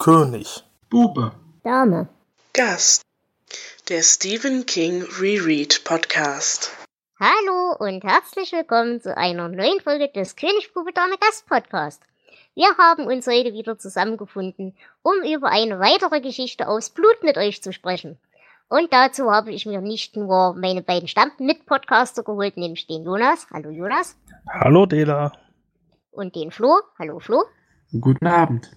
König. Bube. Dame. Gast. Der Stephen King Reread Podcast. Hallo und herzlich willkommen zu einer neuen Folge des König Bube Dame Gast Podcast. Wir haben uns heute wieder zusammengefunden, um über eine weitere Geschichte aus Blut mit euch zu sprechen. Und dazu habe ich mir nicht nur meine beiden Stamm-Mit-Podcaster geholt, nämlich den Jonas. Hallo Jonas. Hallo Dela. Und den Flo. Hallo Flo. Guten Abend.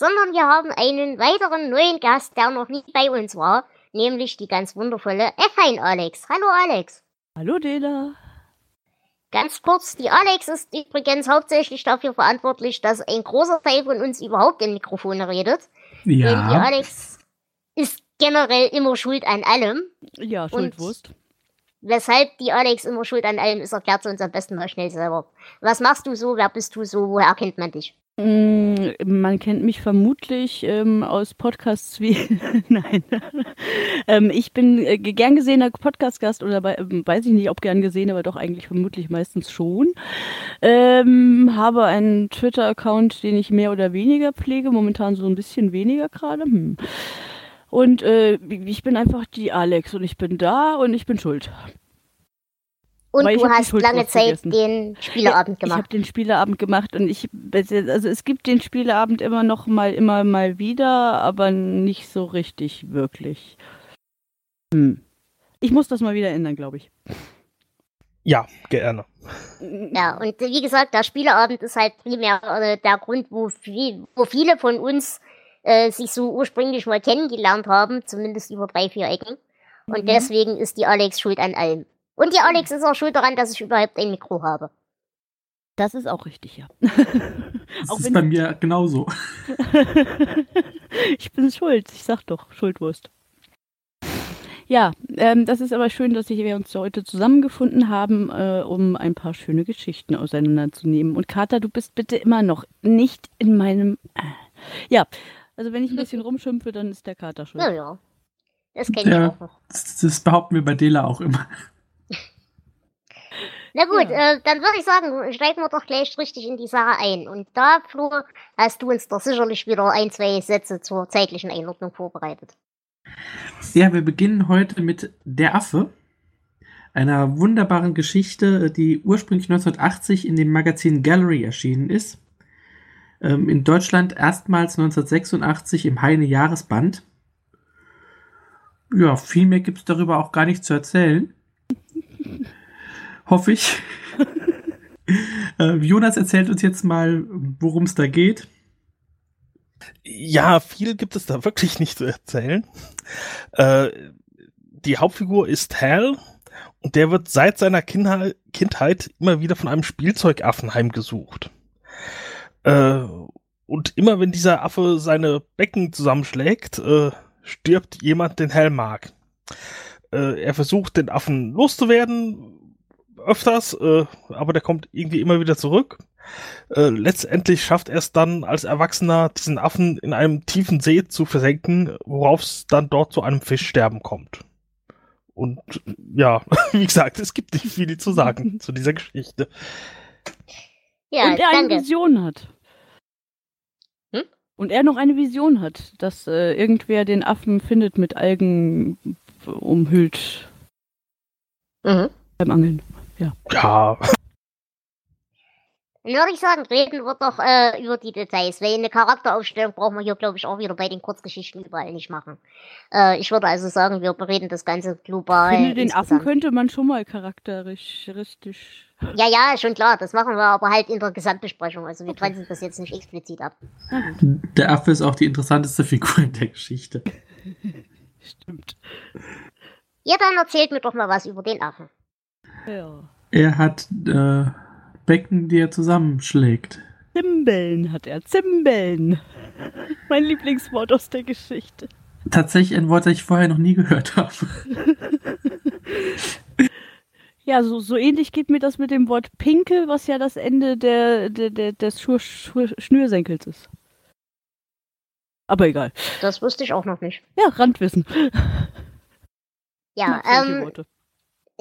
Sondern wir haben einen weiteren neuen Gast, der noch nie bei uns war, nämlich die ganz wundervolle Effein Alex. Hallo Alex. Hallo Dela. Ganz kurz, die Alex ist übrigens hauptsächlich dafür verantwortlich, dass ein großer Teil von uns überhaupt in Mikrofone redet. Ja. Denn die Alex ist generell immer schuld an allem. Ja, Schuldwurst. Weshalb die Alex immer schuld an allem ist, erklärt sie uns am besten mal schnell selber. Was machst du so? Wer bist du so? Woher kennt man dich? Mm, Man kennt mich vermutlich ähm, aus Podcasts wie. Nein. ähm, ich bin äh, gern gesehener Podcast-Gast oder bei, ähm, weiß ich nicht, ob gern gesehen, aber doch eigentlich vermutlich meistens schon. Ähm, habe einen Twitter-Account, den ich mehr oder weniger pflege, momentan so ein bisschen weniger gerade. Hm. Und äh, ich bin einfach die Alex und ich bin da und ich bin schuld. Und Weil du hast lange Zeit vergessen. den Spieleabend Ich habe gemacht. den Spieleabend gemacht und ich, also es gibt den Spieleabend immer noch mal, immer mal wieder, aber nicht so richtig wirklich. Hm. Ich muss das mal wieder ändern, glaube ich. Ja, gerne. Ja, und wie gesagt, der Spieleabend ist halt primär äh, der Grund, wo, viel, wo viele von uns äh, sich so ursprünglich mal kennengelernt haben, zumindest über drei, vier Ecken. Und Mhm. deswegen ist die Alex schuld an allem. Und die Alex ist auch schuld daran, dass ich überhaupt ein Mikro habe. Das ist auch richtig, ja. Das Auch ist bei mir genauso. ich bin schuld, ich sag doch, Schuldwurst. Ja, ähm, das ist aber schön, dass wir uns heute zusammengefunden haben, äh, um ein paar schöne Geschichten auseinanderzunehmen. Und Kater, du bist bitte immer noch nicht in meinem. Äh. Ja, also wenn ich ein bisschen rumschimpfe, dann ist der Kater schuld. Ja, ja. Das kenne ich Ja. auch noch. Das, das behaupten wir bei Dela auch immer. Na gut, Ja. äh, dann würde ich sagen, steigen wir doch gleich richtig in die Sache ein. Und da, Flo, hast du uns doch sicherlich wieder ein, zwei Sätze zur zeitlichen Einordnung vorbereitet. Ja, wir beginnen heute mit Der Affe. Einer wunderbaren Geschichte, die ursprünglich 1980 in dem Magazin Gallery erschienen ist. Ähm, in Deutschland erstmals 1986 im Heine Jahresband. Ja, viel mehr gibt es darüber auch gar nicht zu erzählen. Hoffe ich. äh, Jonas erzählt uns jetzt mal, worum es da geht. Ja, viel gibt es da wirklich nicht zu erzählen. Äh, die Hauptfigur ist Hal und der wird seit seiner Kindheit, Kindheit immer wieder von einem Spielzeugaffen heimgesucht. Äh, und immer wenn dieser Affe seine Becken zusammenschlägt, äh, stirbt jemand, den Hal mag. Äh, er versucht, den Affen loszuwerden, öfters, äh, aber der kommt irgendwie immer wieder zurück. Äh, letztendlich schafft er es dann als Erwachsener, diesen Affen in einem tiefen See zu versenken, worauf es dann dort zu einem Fischsterben kommt. Und ja, wie gesagt, es gibt nicht viel zu sagen zu dieser Geschichte. Ja, und er eine danke. Vision hat. Hm? Und er noch eine Vision hat, dass äh, irgendwer den Affen findet mit Algen umhüllt Mhm. beim Angeln. Ja, Dann würde ich sagen, reden wir doch äh, über die Details, weil eine Charakteraufstellung brauchen wir hier, glaube ich, auch wieder bei den Kurzgeschichten überall nicht machen. Äh, ich würde also sagen, wir bereden das Ganze global. Ich finde, den Affen insgesamt. könnte man schon mal charakteristisch. Ja, ja, schon klar, das machen wir aber halt in der Gesamtbesprechung. Also wir grenzen das jetzt nicht explizit ab. Gut, Der Affe ist auch die interessanteste Figur in der Geschichte. stimmt. Ja, dann erzählt mir doch mal was über den Affen. Er hat äh, Becken, die er zusammenschlägt. Zimbeln hat er. Zimbeln. Mein Lieblingswort aus der Geschichte. Tatsächlich ein Wort, das ich vorher noch nie gehört habe. Ja, so, so ähnlich geht mir das mit dem Wort Pinkel, was ja das Ende der, der, der, des Schur, Schur, Schnürsenkels ist. Aber egal. Das wusste ich auch noch nicht. Ja, Randwissen. Ja, ähm.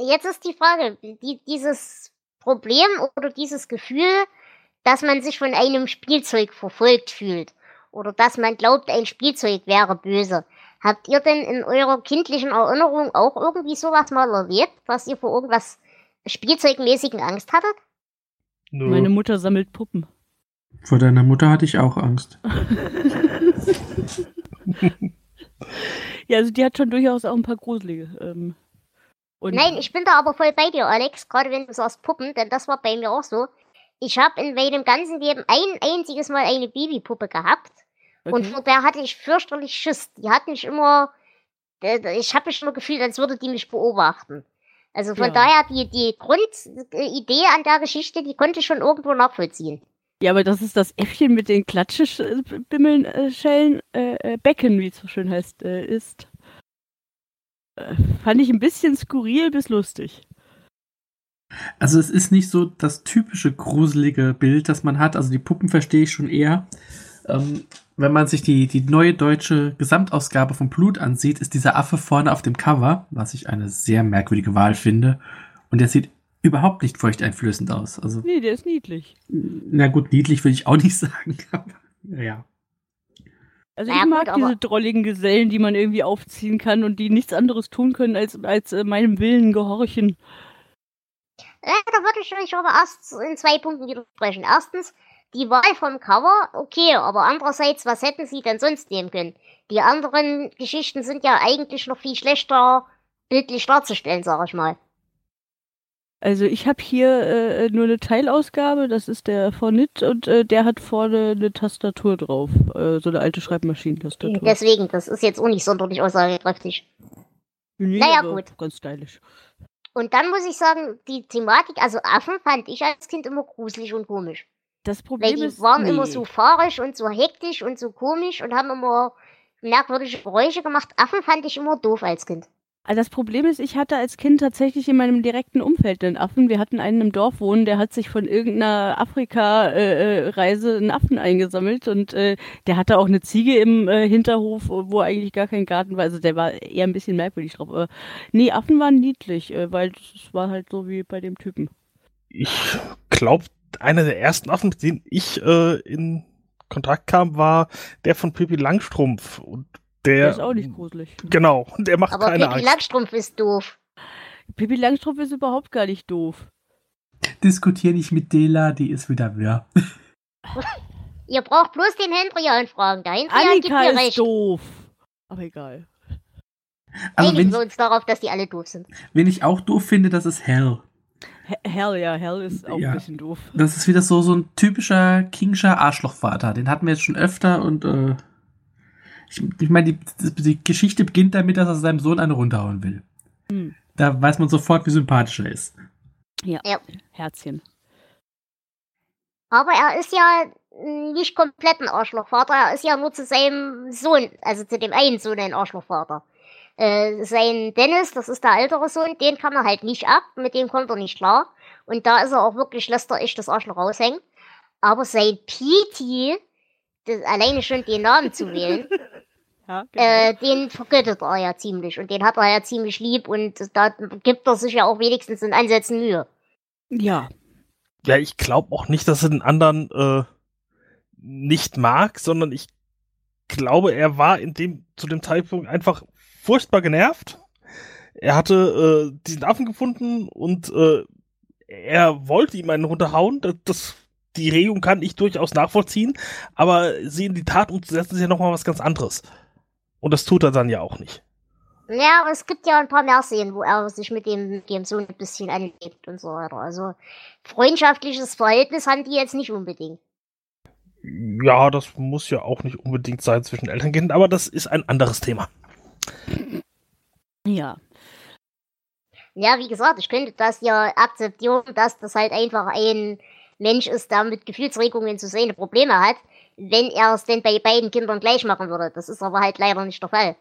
Jetzt ist die Frage, die, dieses Problem oder dieses Gefühl, dass man sich von einem Spielzeug verfolgt fühlt oder dass man glaubt, ein Spielzeug wäre böse. Habt ihr denn in eurer kindlichen Erinnerung auch irgendwie sowas mal erlebt, dass ihr vor irgendwas Spielzeugmäßigen Angst hattet? Nö. Meine Mutter sammelt Puppen. Vor deiner Mutter hatte ich auch Angst. Ja, also die hat schon durchaus auch ein paar gruselige. Ähm, und Nein, ich bin da aber voll bei dir, Alex, gerade wenn du sagst Puppen, denn das war bei mir auch so. Ich habe in meinem ganzen Leben ein einziges Mal eine Babypuppe gehabt und okay. vor der hatte ich fürchterlich Schiss. Die hat mich immer, äh, ich habe mich immer gefühlt, als würde die mich beobachten. Also von Ja. daher, die, die Grundidee an der Geschichte, die konnte ich schon irgendwo nachvollziehen. Ja, aber das ist das Äffchen mit den Klatschebimmeln, äh, Schellen, äh, äh, Becken, wie es so schön heißt, äh, ist. Fand ich ein bisschen skurril bis lustig. Also es ist nicht so das typische gruselige Bild, das man hat. Also die Puppen verstehe ich schon eher. Ähm, wenn man sich die, die neue deutsche Gesamtausgabe von Blut ansieht, ist dieser Affe vorne auf dem Cover, was ich eine sehr merkwürdige Wahl finde. Und der sieht überhaupt nicht furchteinflößend aus. Also, Nee, der ist niedlich. na gut, niedlich will ich auch nicht sagen. Aber, ja. Also Ja, ich mag diese drolligen Gesellen, die man irgendwie aufziehen kann und die nichts anderes tun können, als, als äh, meinem Willen gehorchen. Äh, da würde ich euch aber erst in zwei Punkten widersprechen. Erstens, die Wahl vom Cover, okay, aber andererseits, was hätten sie denn sonst nehmen können? Die anderen Geschichten sind ja eigentlich noch viel schlechter bildlich darzustellen, sag ich mal. Also ich habe hier äh, nur eine Teilausgabe, das ist der Fornit und äh, der hat vorne eine Tastatur drauf, äh, so eine alte Schreibmaschinentastatur. Deswegen, das ist jetzt auch nicht sonderlich aussagekräftig. Nee, naja, gut. Ganz stylisch. Und dann muss ich sagen, die Thematik, also Affen fand ich als Kind immer gruselig und komisch. Das Weil Problem die ist, waren nee. immer so fahrisch und so hektisch und so komisch und haben immer merkwürdige Geräusche gemacht. Affen fand ich immer doof als Kind. Also das Problem ist, ich hatte als Kind tatsächlich in meinem direkten Umfeld einen Affen. Wir hatten einen im Dorf wohnen, der hat sich von irgendeiner Afrika-Reise einen Affen eingesammelt und äh, der hatte auch eine Ziege im äh, Hinterhof, wo eigentlich gar kein Garten war. Also der war eher ein bisschen merkwürdig drauf. Aber nee, Affen waren niedlich, äh, weil es war halt so wie bei dem Typen. Ich glaube, einer der ersten Affen, mit denen ich äh, in Kontakt kam, war der von Pippi Langstrumpf. Und der, Der ist auch nicht gruselig. Genau, der macht Aber keine Pippi Angst. Langstrumpf ist doof. Pippi Langstrumpf ist überhaupt gar nicht doof. Diskutier nicht mit Dela, die ist wieder wirr. Ihr braucht bloß den Hendrian fragen. Der Hendrian gibt Annika mir ist recht. doof. Aber egal. Also Einigen wenn, wir uns darauf, dass die alle doof sind. wen ich auch doof finde, das ist Hell. He- Hell, ja, Hell ist auch Ja. ein bisschen doof. Das ist wieder so, so ein typischer Kingscher Arschlochvater. Den hatten wir jetzt schon öfter und äh, ich, ich meine, die, die Geschichte beginnt damit, dass er seinem Sohn eine runterhauen will. Hm. Da weiß man sofort, wie sympathisch er ist. Herzchen. Aber er ist ja nicht komplett ein Arschlochvater. Er ist ja nur zu seinem Sohn, also zu dem einen Sohn ein Arschlochvater. Äh, sein Dennis, das ist der ältere Sohn, den kann er halt nicht ab, mit dem kommt er nicht klar. Und da ist er auch wirklich, lässt er echt das Arschloch raushängen. Aber sein Petey, das, alleine schon den Namen zu wählen, Ja, genau. äh, den vergöttet er ja ziemlich. Und den hat er ja ziemlich lieb und da gibt er sich ja auch wenigstens in Ansätzen Mühe. ja. Ja, ich glaube auch nicht, dass er den anderen äh, nicht mag, sondern ich glaube, er war in dem zu dem Zeitpunkt einfach furchtbar genervt. Er hatte äh, diesen Affen gefunden und äh, er wollte ihm einen runterhauen. Das, das, die Regung kann ich durchaus nachvollziehen, aber sie in die Tat umzusetzen ist ja nochmal was ganz anderes. Und das tut er dann ja auch nicht. Ja, aber es gibt ja ein paar mehr Szenen, wo er sich mit dem, mit dem Sohn ein bisschen anlegt und so weiter. Also freundschaftliches Verhältnis haben die jetzt nicht unbedingt. Ja, das muss ja auch nicht unbedingt sein zwischen Elternkindern, aber das ist ein anderes Thema. Ja. Ja, wie gesagt, ich könnte das ja akzeptieren, dass das halt einfach ein Mensch ist, der mit Gefühlsregungen zu seine Probleme hat, wenn er es denn bei beiden Kindern gleich machen würde. Das ist aber halt leider nicht der Fall.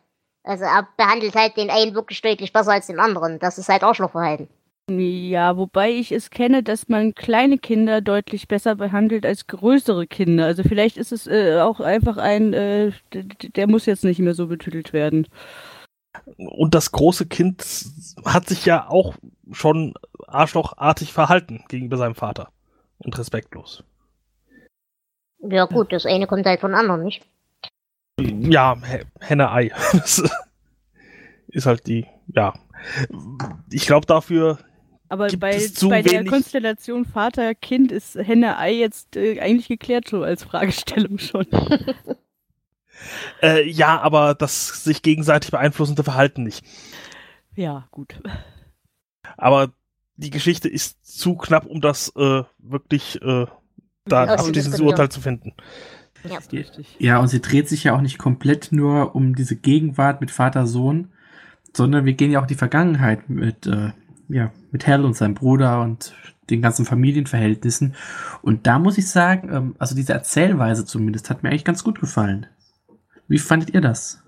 Also er behandelt halt den einen wirklich deutlich besser als den anderen. Das ist halt Arschlochverhalten. Ja, wobei ich es kenne, dass man kleine Kinder deutlich besser behandelt als größere Kinder. Also vielleicht ist es äh, auch einfach ein, äh, der muss jetzt nicht mehr so betütelt werden. Und das große Kind hat sich ja auch schon arschlochartig verhalten gegenüber seinem Vater. Und respektlos. Ja gut, das eine kommt halt von anderen, nicht? Ja, Henne-Ei. Das ist halt die, ja. Ich glaube dafür, Aber Gibt bei, es zu bei der wenig- Konstellation Vater-Kind ist Henne-Ei jetzt äh, eigentlich geklärt so als Fragestellung schon. äh, ja, aber das sich gegenseitig beeinflussende Verhalten nicht. ja, gut. Aber die Geschichte ist zu knapp, um das äh, wirklich äh, da Ja, abschließendes. Urteil zu finden. Ja. Ja, und sie dreht sich ja auch nicht komplett nur um diese Gegenwart mit Vater-Sohn, sondern wir gehen ja auch in die Vergangenheit mit, äh, ja, mit Hal und seinem Bruder und den ganzen Familienverhältnissen. Und da muss ich sagen, ähm, also diese Erzählweise zumindest hat mir eigentlich ganz gut gefallen. Wie fandet ihr das?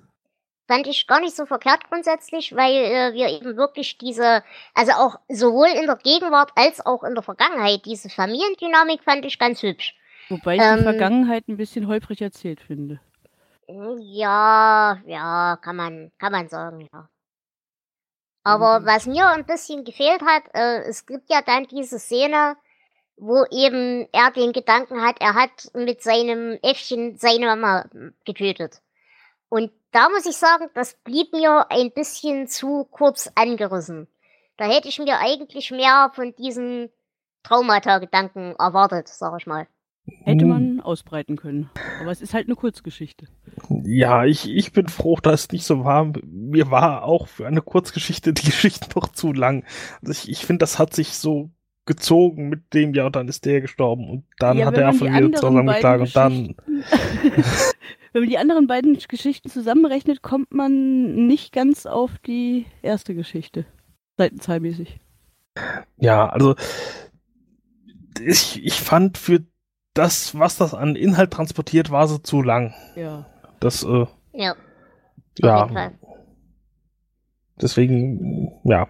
Fand ich gar nicht so verkehrt grundsätzlich, weil äh, wir eben wirklich diese, also auch sowohl in der Gegenwart als auch in der Vergangenheit, diese Familiendynamik fand ich ganz hübsch. Wobei ich Ähm, die Vergangenheit ein bisschen holprig erzählt finde. Ja, ja, kann man, kann man sagen, ja. Aber Mhm. was mir ein bisschen gefehlt hat, äh, es gibt ja dann diese Szene, wo eben er den Gedanken hat, er hat mit seinem Äffchen seine Mama getötet. Und da muss ich sagen, das blieb mir ein bisschen zu kurz angerissen. Da hätte ich mir eigentlich mehr von diesen Traumata-Gedanken erwartet, sag ich mal. Hätte Hm. man ausbreiten können. Aber es ist halt eine Kurzgeschichte. Ja, ich, ich bin froh, dass es nicht so war. Mir war auch für eine Kurzgeschichte die Geschichte noch zu lang. Also ich, ich finde, das hat sich so gezogen mit dem, ja, und dann ist der gestorben und dann Ja, hat er von mir zusammengeschlagen und dann. Wenn man die anderen beiden Geschichten zusammenrechnet, kommt man nicht ganz auf die erste Geschichte. Seitenzahlmäßig. Ja, also ich, ich fand für das, was das an Inhalt transportiert, war sie zu lang. Ja. Das, äh, Ja, auf jeden ja, Fall. deswegen, ja.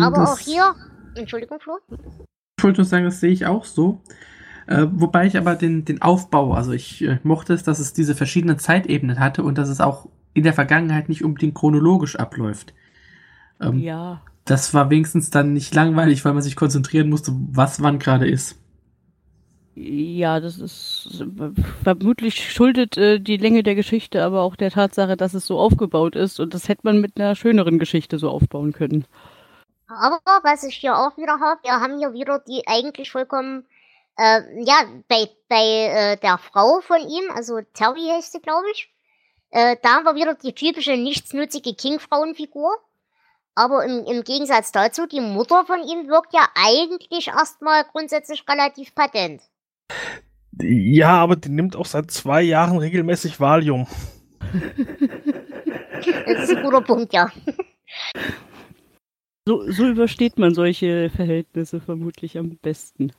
Aber Das- auch hier, Entschuldigung, Flo. Ich wollte nur sagen, das sehe ich auch so. Äh, wobei ich aber den, den Aufbau, also ich äh, mochte es, dass es diese verschiedenen Zeitebenen hatte und dass es auch in der Vergangenheit nicht unbedingt chronologisch abläuft. Ähm, Ja. Das war wenigstens dann nicht langweilig, weil man sich konzentrieren musste, was wann gerade ist. Ja, das ist vermutlich schuldet äh, die Länge der Geschichte aber auch der Tatsache, dass es so aufgebaut ist und das hätte man mit einer schöneren Geschichte so aufbauen können. Aber was ich hier auch wieder habe, wir haben hier wieder die eigentlich vollkommen, äh, ja, bei, bei äh, der Frau von ihm, also Terry heißt sie, glaube ich, äh, da haben wir wieder die typische nichtsnutzige King-Frauenfigur. Aber im, im Gegensatz dazu, die Mutter von ihm wirkt ja eigentlich erstmal grundsätzlich relativ patent. Ja, aber die nimmt auch seit zwei Jahren regelmäßig Valium. Das ist ein guter Punkt, ja. So, so übersteht man solche Verhältnisse vermutlich am besten.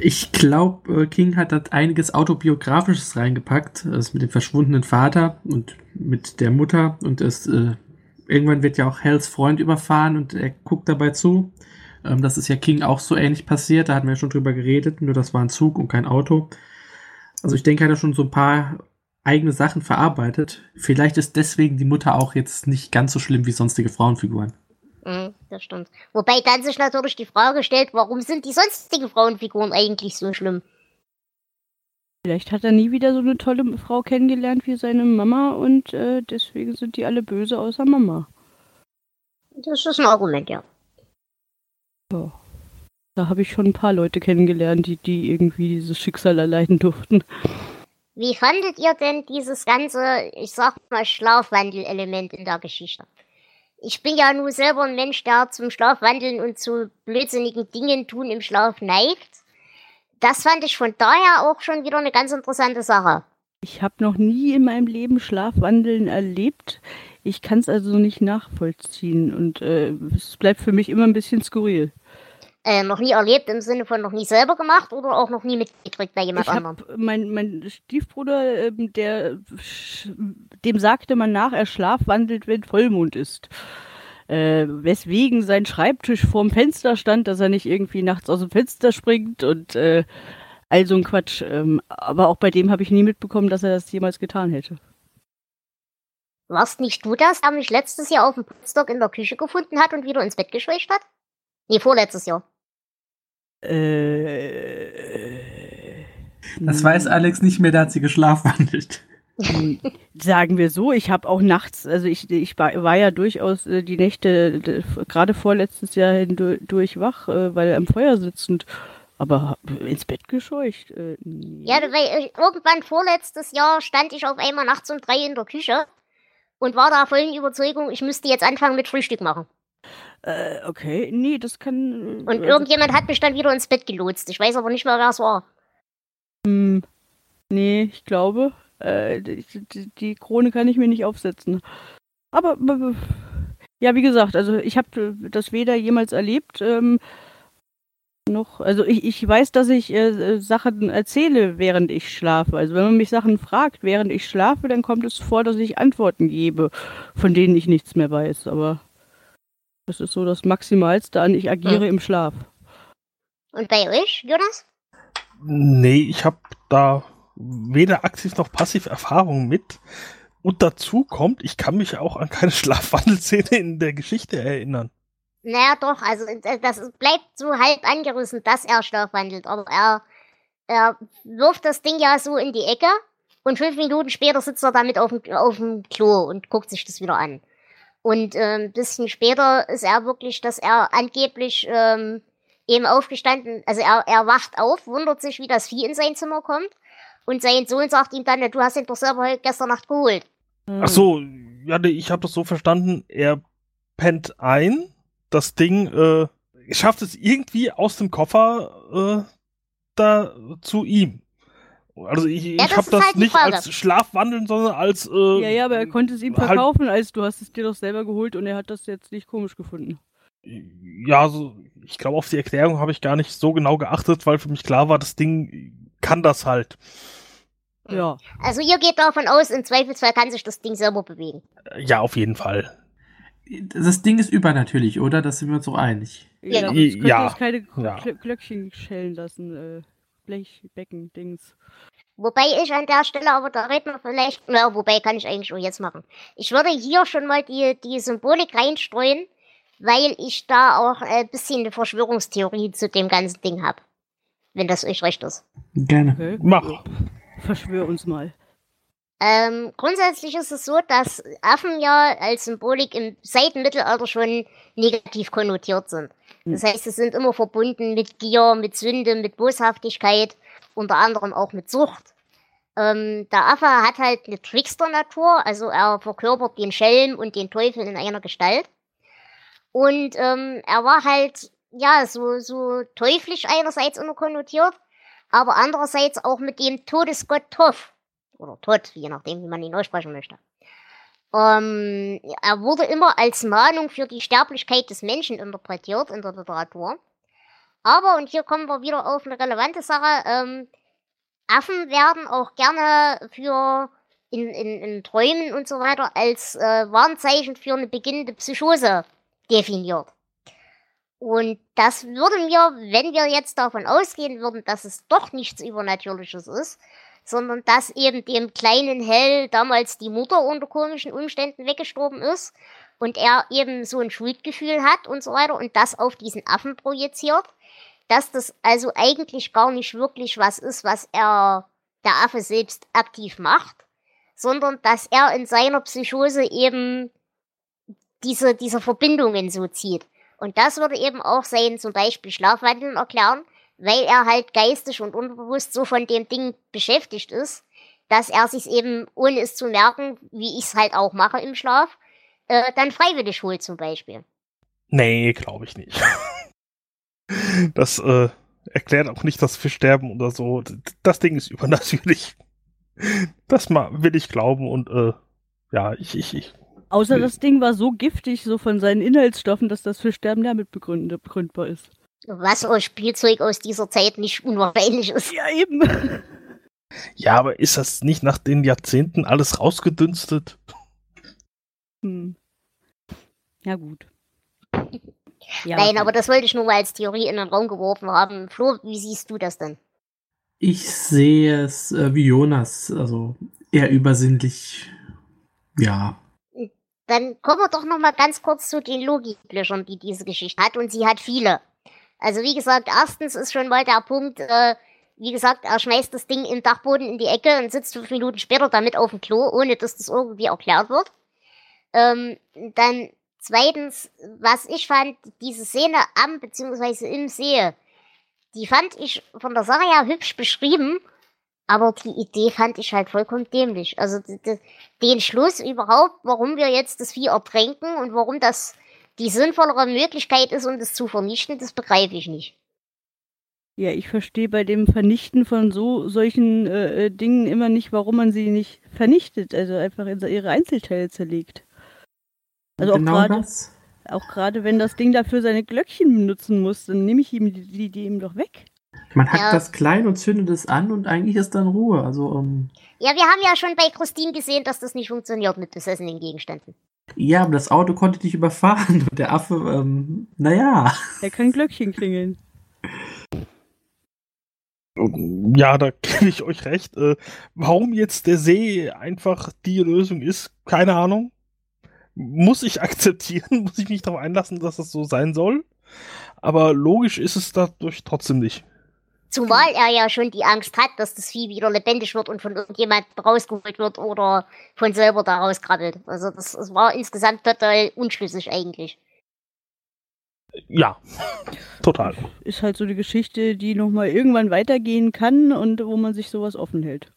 Ich glaube, King hat da einiges Autobiografisches reingepackt. Das mit dem verschwundenen Vater und mit der Mutter. Und es, äh, irgendwann wird ja auch Hells Freund überfahren und er guckt dabei zu. Ähm, das ist ja King auch so ähnlich passiert. Da hatten wir ja schon drüber geredet. Nur das war ein Zug und kein Auto. Also ich denke, er hat er schon so ein paar eigene Sachen verarbeitet. Vielleicht ist deswegen die Mutter auch jetzt nicht ganz so schlimm wie sonstige Frauenfiguren. Mhm, das stimmt. Wobei dann sich natürlich die Frage stellt, warum sind die sonstigen Frauenfiguren eigentlich so schlimm? Vielleicht hat er nie wieder so eine tolle Frau kennengelernt wie seine Mama und äh, deswegen sind die alle böse außer Mama. Das ist ein Argument, ja. Da habe ich schon ein paar Leute kennengelernt, die, die irgendwie dieses Schicksal erleiden durften. Wie fandet ihr denn dieses ganze, ich sag mal, Schlafwandel-Element in der Geschichte? Ich bin ja nun selber ein Mensch, der zum Schlafwandeln und zu blödsinnigen Dingen tun im Schlaf neigt. Das fand ich von daher auch schon wieder eine ganz interessante Sache. Ich habe noch nie in meinem Leben Schlafwandeln erlebt. Ich kann es also nicht nachvollziehen und äh, es bleibt für mich immer ein bisschen skurril. Äh, noch nie erlebt im Sinne von noch nie selber gemacht oder auch noch nie mitgekriegt bei jemand Ich anderem. mein, mein Stiefbruder, ähm, der, dem sagte man nach, er schlafwandelt, wenn Vollmond ist. Äh, weswegen sein Schreibtisch vorm Fenster stand, dass er nicht irgendwie nachts aus dem Fenster springt und äh, all so ein Quatsch. Ähm, aber auch bei dem habe ich nie mitbekommen, dass er das jemals getan hätte. Warst nicht du das, der mich letztes Jahr auf dem Putzdock in der Küche gefunden hat und wieder ins Bett geschwächt hat? Nee, vorletztes Jahr. Äh, Das weiß Alex nicht mehr, da hat sie geschlafwandelt. Sagen wir so, ich habe auch nachts, also ich, ich war, war ja durchaus äh, die Nächte, gerade vorletztes Jahr hindurch wach, äh, weil am Feuer sitzend, aber ins Bett gescheucht. Ja, weil ich, irgendwann vorletztes Jahr stand ich auf einmal nachts um drei in der Küche und war der vollen Überzeugung, ich müsste jetzt anfangen mit Frühstück machen. Äh, okay, nee, das kann. äh, Und also, irgendjemand hat mich dann wieder ins Bett gelotst. Ich weiß aber nicht mehr, wer es war. hm, nee, ich glaube, äh, die, die, Krone kann ich mir nicht aufsetzen. Aber, äh, ja, wie gesagt, also ich habe das weder jemals erlebt, ähm, noch, also ich, ich weiß, dass ich äh, äh, Sachen erzähle, während ich schlafe. Also wenn man mich Sachen fragt, während ich schlafe, dann kommt es vor, dass ich Antworten gebe, von denen ich nichts mehr weiß. Aber das ist so das Maximalste an, ich agiere im Schlaf. Und bei euch, Jonas? Nee, ich habe da weder aktiv noch passiv Erfahrung mit. Und dazu kommt, ich kann mich auch an keine Schlafwandelszene in der Geschichte erinnern. Naja, doch, also äh, das bleibt so halb angerissen, dass er schlafwandelt. Aber er, er wirft das Ding ja so in die Ecke und fünf Minuten später sitzt er damit auf dem, auf dem Klo und guckt sich das wieder an. Und ähm, ein bisschen später ist er wirklich, dass er angeblich ähm, eben aufgestanden, also er, er wacht auf, wundert sich, wie das Vieh in sein Zimmer kommt. Und sein Sohn sagt ihm dann, "Ja, du hast ihn doch selber gestern Nacht geholt. Ach so, ja, ich habe das so verstanden, er pennt ein, das Ding äh, schafft es irgendwie aus dem Koffer äh, da zu ihm. Also ich, Ja, ich das habe das halt nicht Frage. als Schlafwandeln, sondern als äh, Ja, ja, aber er konnte es ihm halt- verkaufen, als du hast es dir doch selber geholt und er hat das jetzt nicht komisch gefunden. Ja, so, ich glaube, auf die Erklärung habe ich gar nicht so genau geachtet, weil für mich klar war, das Ding kann das halt. Ja. Also ihr geht davon aus, im Zweifelsfall kann sich das Ding selber bewegen. Äh, Ja, auf jeden Fall. Das Ding ist übernatürlich, oder? Das sind wir uns auch einig. Ja. Ja, sonst könnte Ja. es keine Glöckchen schellen lassen, äh, Blechbecken, Dings. Wobei ich an der Stelle, aber da reden wir vielleicht, na, wobei kann ich eigentlich auch jetzt machen. Ich würde hier schon mal die, die Symbolik reinstreuen, weil ich da auch ein bisschen eine Verschwörungstheorie zu dem ganzen Ding habe. Wenn das euch recht ist. Gerne. Okay? Mach. Verschwör uns mal. Ähm, grundsätzlich ist es so, dass Affen ja als Symbolik im seit dem Mittelalter schon negativ konnotiert sind. Das heißt, sie sind immer verbunden mit Gier, mit Sünde, mit Boshaftigkeit, unter anderem auch mit Sucht. Ähm, der Affe hat halt eine Trickster-Natur, also er verkörpert den Schelm und den Teufel in einer Gestalt. Und ähm, er war halt, ja, so, so teuflisch einerseits immer konnotiert, aber andererseits auch mit dem Todesgott Toff oder Todd, je nachdem, wie man ihn aussprechen möchte. Ähm, er wurde immer als Mahnung für die Sterblichkeit des Menschen interpretiert in der Literatur. Aber, und hier kommen wir wieder auf eine relevante Sache, ähm, Affen werden auch gerne für in, in, in Träumen und so weiter als äh, Warnzeichen für eine beginnende Psychose definiert. Und das würde mir, wenn wir jetzt davon ausgehen würden, dass es doch nichts Übernatürliches ist, sondern dass eben dem kleinen Hell damals die Mutter unter komischen Umständen weggestorben ist und er eben so ein Schuldgefühl hat und so weiter und das auf diesen Affen projiziert, dass das also eigentlich gar nicht wirklich was ist, was er, der Affe selbst aktiv macht, sondern dass er in seiner Psychose eben diese, diese Verbindungen so zieht. Und das würde eben auch sein, zum Beispiel Schlafwandeln erklären, weil er halt geistig und unbewusst so von dem Ding beschäftigt ist, dass er sich eben, ohne es zu merken, wie ich es halt auch mache im Schlaf, äh, dann freiwillig holt zum Beispiel. Nee, glaube ich nicht. Das äh, erklärt auch nicht das Fischsterben oder so. Das Ding ist übernatürlich. Das mal will ich glauben und äh, ja, ich, ich, ich. Außer das Ding war so giftig, so von seinen Inhaltsstoffen, dass das für Sterben damit begründ begründbar ist. Was aus Spielzeug aus dieser Zeit nicht unwahrscheinlich ist. Ja, eben. Ja, aber ist das nicht nach den Jahrzehnten alles rausgedünstet? Hm. Ja, gut. Ja, Nein, aber das wollte ich nur mal als Theorie in den Raum geworfen haben. Flo, wie siehst du das denn? Ich sehe es äh, wie Jonas, also eher übersinnlich. Ja. Dann kommen wir doch noch mal ganz kurz zu den Logiklöchern, die diese Geschichte hat. Und sie hat viele. Also wie gesagt, erstens ist schon mal der Punkt, äh, wie gesagt, er schmeißt das Ding im Dachboden in die Ecke und sitzt fünf Minuten später damit auf dem Klo, ohne dass das irgendwie erklärt wird. Ähm, dann zweitens, was ich fand, diese Szene am beziehungsweise im See, die fand ich von der Sache her hübsch beschrieben, aber die Idee fand ich halt vollkommen dämlich. Also den Schluss überhaupt, warum wir jetzt das Vieh ertränken und warum das die sinnvollere Möglichkeit ist, um das zu vernichten, das begreife ich nicht. Ja, ich verstehe bei dem Vernichten von so solchen äh, äh, Dingen immer nicht, warum man sie nicht vernichtet, also einfach in ihre Einzelteile zerlegt. Also genau auch gerade auch gerade wenn das Ding dafür seine Glöckchen benutzen muss, dann nehme ich ihm die, die, die ihm doch weg. Man hackt ja. das klein und zündet es an und eigentlich ist dann Ruhe. Also, um ja, wir haben ja schon bei Christine gesehen, dass das nicht funktioniert mit besessenen Gegenständen. Ja, aber das Auto konnte dich überfahren und der Affe, ähm, naja. Er kann Glöckchen klingeln. Ja, da gebe ich euch recht. Äh, warum jetzt der See einfach die Lösung ist, keine Ahnung. Muss ich akzeptieren, muss ich mich darauf einlassen, dass das so sein soll. Aber logisch ist es dadurch trotzdem nicht. Zumal er ja schon die Angst hat, dass das Vieh wieder lebendig wird und von irgendjemand rausgeholt wird oder von selber da rauskrabbelt. Also das, das war insgesamt total unschlüssig eigentlich. Ja, total. Ist halt so die Geschichte, die nochmal irgendwann weitergehen kann und wo man sich sowas offen hält.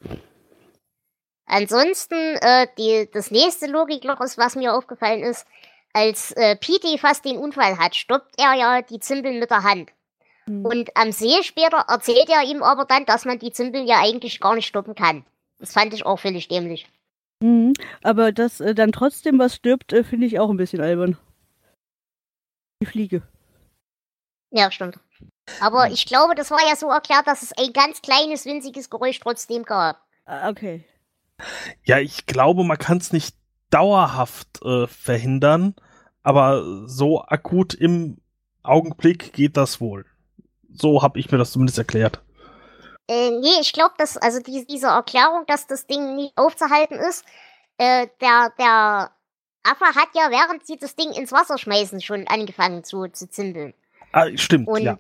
Ansonsten, äh, die, das nächste Logikloch ist, was mir aufgefallen ist, als äh, Petey fast den Unfall hat, stoppt er ja die Zimbel mit der Hand. Mhm. Und am See später erzählt er ihm aber dann, dass man die Zimbel ja eigentlich gar nicht stoppen kann. Das fand ich auch völlig dämlich. Mhm. Aber dass äh, dann trotzdem was stirbt, äh, finde ich auch ein bisschen albern. Die Fliege. Ja, stimmt. Aber ich glaube, das war ja so erklärt, dass es ein ganz kleines, winziges Geräusch trotzdem gab. Ah, okay. Ja, ich glaube, man kann es nicht dauerhaft äh, verhindern, aber so akut im Augenblick geht das wohl. So habe ich mir das zumindest erklärt. Äh, nee, ich glaube, dass, also die, diese Erklärung, dass das Ding nicht aufzuhalten ist, äh, der, der Affe hat ja, während sie das Ding ins Wasser schmeißen, schon angefangen zu, zu zindeln. Ah, stimmt, Und ja.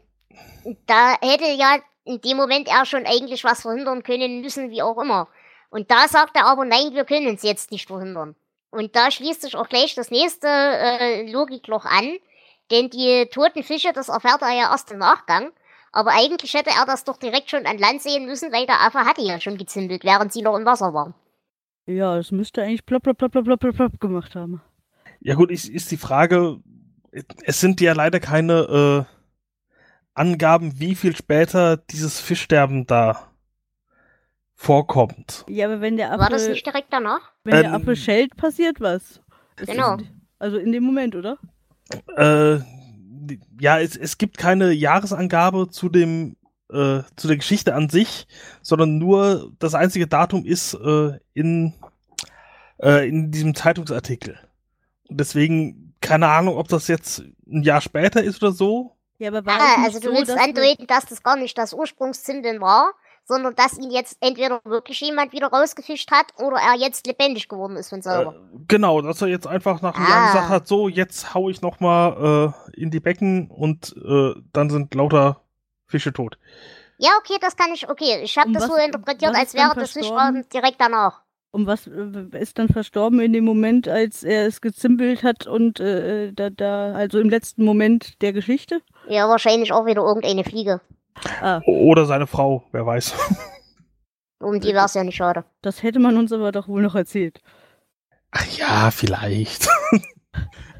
Da hätte ja in dem Moment er schon eigentlich was verhindern können müssen, wie auch immer. Und da sagt er aber, nein, wir können es jetzt nicht verhindern. Und da schließt sich auch gleich das nächste äh, Logikloch an, denn die toten Fische, das erfährt er ja erst im Nachgang. Aber eigentlich hätte er das doch direkt schon an Land sehen müssen, weil der Affe hatte ja schon gezimbelt, während sie noch im Wasser waren. Ja, das müsste eigentlich plopp, plopp, plopp, plopp, plopp, plopp gemacht haben. Ja gut, ist, ist die Frage, es sind ja leider keine äh, Angaben, wie viel später dieses Fischsterben da vorkommt. Ja, aber wenn der Affe... War das nicht direkt danach? Wenn ähm, der Affe schellt, passiert was. Das genau. Ist, also in dem Moment, oder? Äh, ja, es, es gibt keine Jahresangabe zu dem äh, zu der Geschichte an sich, sondern nur das einzige Datum ist äh, in äh, in diesem Zeitungsartikel. Und deswegen keine Ahnung, ob das jetzt ein Jahr später ist oder so. Ja, aber war ah, also du so, willst dass andeuten, dass das gar nicht das Ursprungszimbeln war, sondern dass ihn jetzt entweder wirklich jemand wieder rausgefischt hat oder er jetzt lebendig geworden ist von selber. Äh, genau, dass er jetzt einfach nach einem ah. Jahr gesagt hat, so, jetzt hau ich nochmal äh, in die Becken und äh, dann sind lauter Fische tot. Ja, okay, das kann ich, okay. Ich habe um das so interpretiert, als wäre das Fischraum direkt danach. Und was äh, ist dann verstorben in dem Moment, als er es gezimpelt hat und äh, da, da, also im letzten Moment der Geschichte? Ja, wahrscheinlich auch wieder irgendeine Fliege. Ah. Oder seine Frau, wer weiß. Um die war es ja nicht schade. Das hätte man uns aber doch wohl noch erzählt. Ach ja, vielleicht.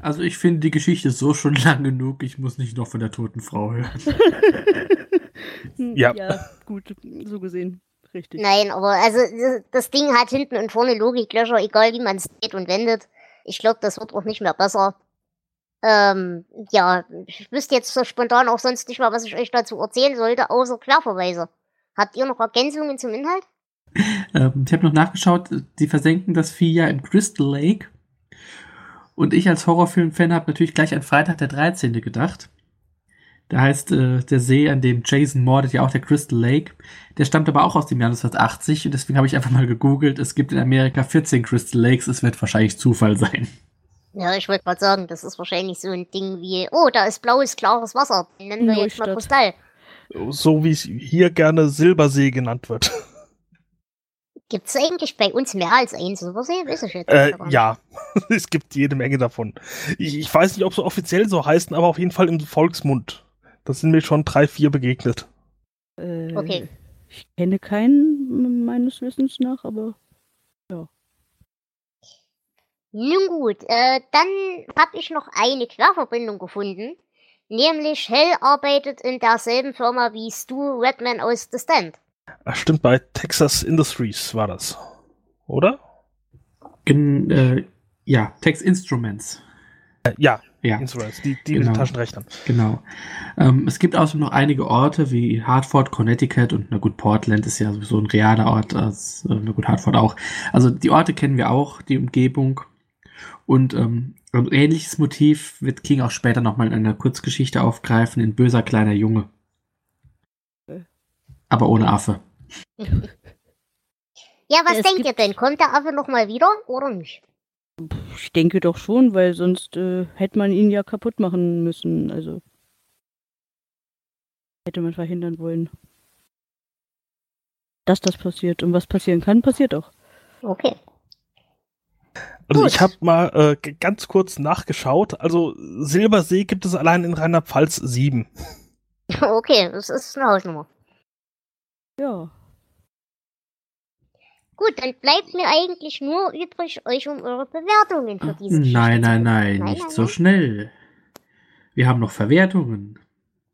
Also ich finde die Geschichte so schon lang genug, ich muss nicht noch von der toten Frau hören. ja. ja, gut, so gesehen. Richtig. Nein, aber also das Ding hat hinten und vorne Logiklöcher, egal wie man es dreht und wendet. Ich glaube, das wird auch nicht mehr besser. Ähm, ja, ich wüsste jetzt so spontan auch sonst nicht mehr, was ich euch dazu erzählen sollte, außer Querverweise. Habt ihr noch Ergänzungen zum Inhalt? Ähm, ich habe noch nachgeschaut, die versenken das Vieh ja in Crystal Lake. Und ich als Horrorfilm-Fan habe natürlich gleich an Freitag der 13. gedacht. Da heißt äh, der See, an dem Jason mordet, ja auch der Crystal Lake. Der stammt aber auch aus dem Jahr 1980 und deswegen habe ich einfach mal gegoogelt. Es gibt in Amerika 14 Crystal Lakes. Es wird wahrscheinlich Zufall sein. Ja, ich wollte gerade sagen, das ist wahrscheinlich so ein Ding wie, oh, da ist blaues, klares Wasser. Den nennen wir jetzt mal Kristall. So wie es hier gerne Silbersee genannt wird. Gibt es eigentlich bei uns mehr als einen Silbersee? Weiß ich jetzt Äh, ja, es gibt jede Menge davon. Ich, ich weiß nicht, ob sie offiziell so heißen, aber auf jeden Fall im Volksmund. Da sind mir schon drei, vier begegnet. Äh, Okay. Ich kenne keinen meines Wissens nach, aber Nun gut, äh, dann habe ich noch eine Querverbindung gefunden. Nämlich Hell arbeitet in derselben Firma wie Stu Redman aus The Stand. Ach, stimmt, bei Texas Industries war das. Oder? In, äh, ja, Text Instruments. Äh, ja, Ja, Instruments, die, die mit Genau. den Taschenrechnern. genau. Ähm, es gibt außerdem noch einige Orte wie Hartford, Connecticut und na gut, Portland ist ja sowieso ein realer Ort, als, äh, na gut, Hartford auch. Also die Orte kennen wir auch, die Umgebung. Und ähm, ein ähnliches Motiv wird King auch später nochmal in einer Kurzgeschichte aufgreifen, in Böser kleiner Junge. Aber ohne Affe. Ja, was Es denkt ihr denn? Kommt der Affe nochmal wieder oder nicht? ich denke doch schon, weil sonst äh, hätte man ihn ja kaputt machen müssen. Also hätte man verhindern wollen, dass das passiert. Und was passieren kann, passiert auch. Okay. Also Gut. ich habe mal äh, ganz kurz nachgeschaut. Also Silbersee gibt es allein in Rheinland-Pfalz sieben. Okay, das ist eine Hausnummer. Ja. Gut, dann bleibt mir eigentlich nur übrig, euch um eure Bewertungen für diese Geschichte Nein, nein, bitten. nein, nicht so schnell. Wir haben noch Verwertungen.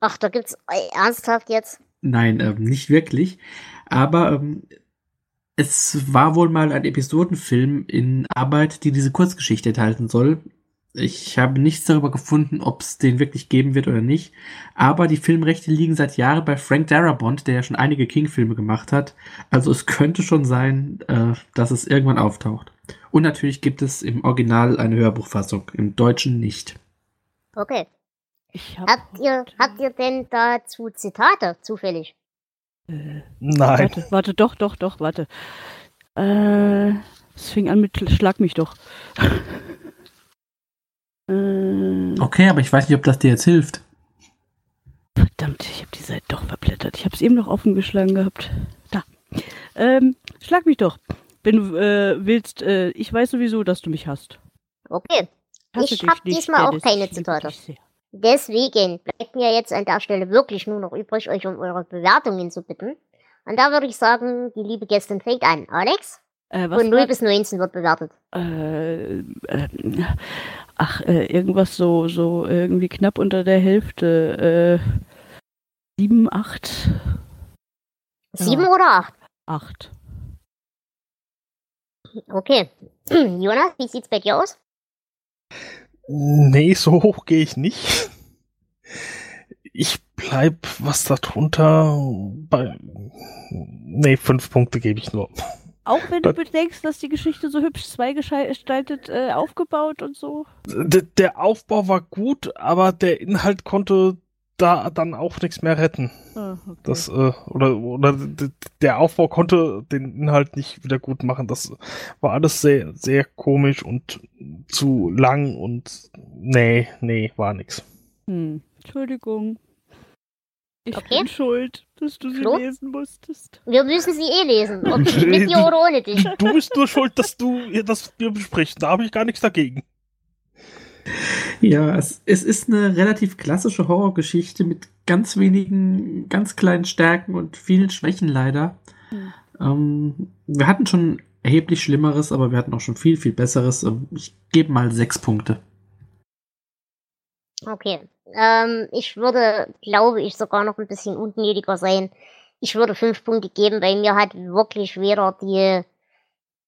Ach, da gibt's ernsthaft jetzt. Nein, ähm, nicht wirklich. Aber ähm, es war wohl mal ein Episodenfilm in Arbeit, die diese Kurzgeschichte enthalten soll. Ich habe nichts darüber gefunden, ob es den wirklich geben wird oder nicht. Aber die Filmrechte liegen seit Jahren bei Frank Darabont, der ja schon einige King-Filme gemacht hat. Also es könnte schon sein, äh, dass es irgendwann auftaucht. Und natürlich gibt es im Original eine Hörbuchfassung, im Deutschen nicht. Okay. Ich hab Habt ihr, habt ihr denn dazu Zitate zufällig? Äh, Nein. warte, warte, doch, doch, doch, warte. Äh, es fing an mit Schlag mich doch. äh, Okay, aber ich weiß nicht, ob das dir jetzt hilft. Verdammt, ich habe die Seite doch verblättert. Ich habe es eben noch offen geschlagen gehabt. Da. Ähm, schlag mich doch. Wenn du äh, willst, äh, ich weiß sowieso, dass du mich hast. Okay. Hasse Ich dich hab nicht, diesmal auch keine Zitate. Deswegen bleibt mir jetzt an der Stelle wirklich nur noch übrig, euch um eure Bewertungen zu bitten. Und da würde ich sagen, die liebe Gästin fängt an. Alex? Äh, Von 0 war- bis 19 wird bewertet. äh, äh, ach, äh, irgendwas so, so irgendwie knapp unter der Hälfte. Äh, sieben, acht, Ja. 7 oder 8? acht. Okay. Jonas, wie sieht's bei dir aus? Nee, so hoch gehe ich nicht. Ich bleib was darunter bei. Nee, fünf Punkte gebe ich nur. Auch wenn du bedenkst, dass die Geschichte so hübsch zweigestaltet äh, aufgebaut und so. D der Aufbau war gut, aber der Inhalt konnte da dann auch nichts mehr retten. Ah, okay. Das, äh, oder, oder der Aufbau konnte den Inhalt nicht wieder gut machen. Das war alles sehr, sehr komisch und zu lang und nee, nee, war nix. Hm. Entschuldigung. Ich Okay. bin schuld, dass du sie Flo? lesen musstest. Wir müssen sie eh lesen. Ob mit dir oder ohne dich. Du bist nur schuld, dass du das wir besprichst. Da habe ich gar nichts dagegen. Ja, es, es ist eine relativ klassische Horrorgeschichte mit ganz wenigen, ganz kleinen Stärken und vielen Schwächen leider. Hm. Ähm, wir hatten schon erheblich Schlimmeres, aber wir hatten auch schon viel, viel Besseres. Ähm, Ich gebe mal sechs Punkte. Okay. Ähm, ich würde, glaube ich, sogar noch ein bisschen ungnädiger sein. Ich würde fünf Punkte geben, weil mir hat wirklich weder die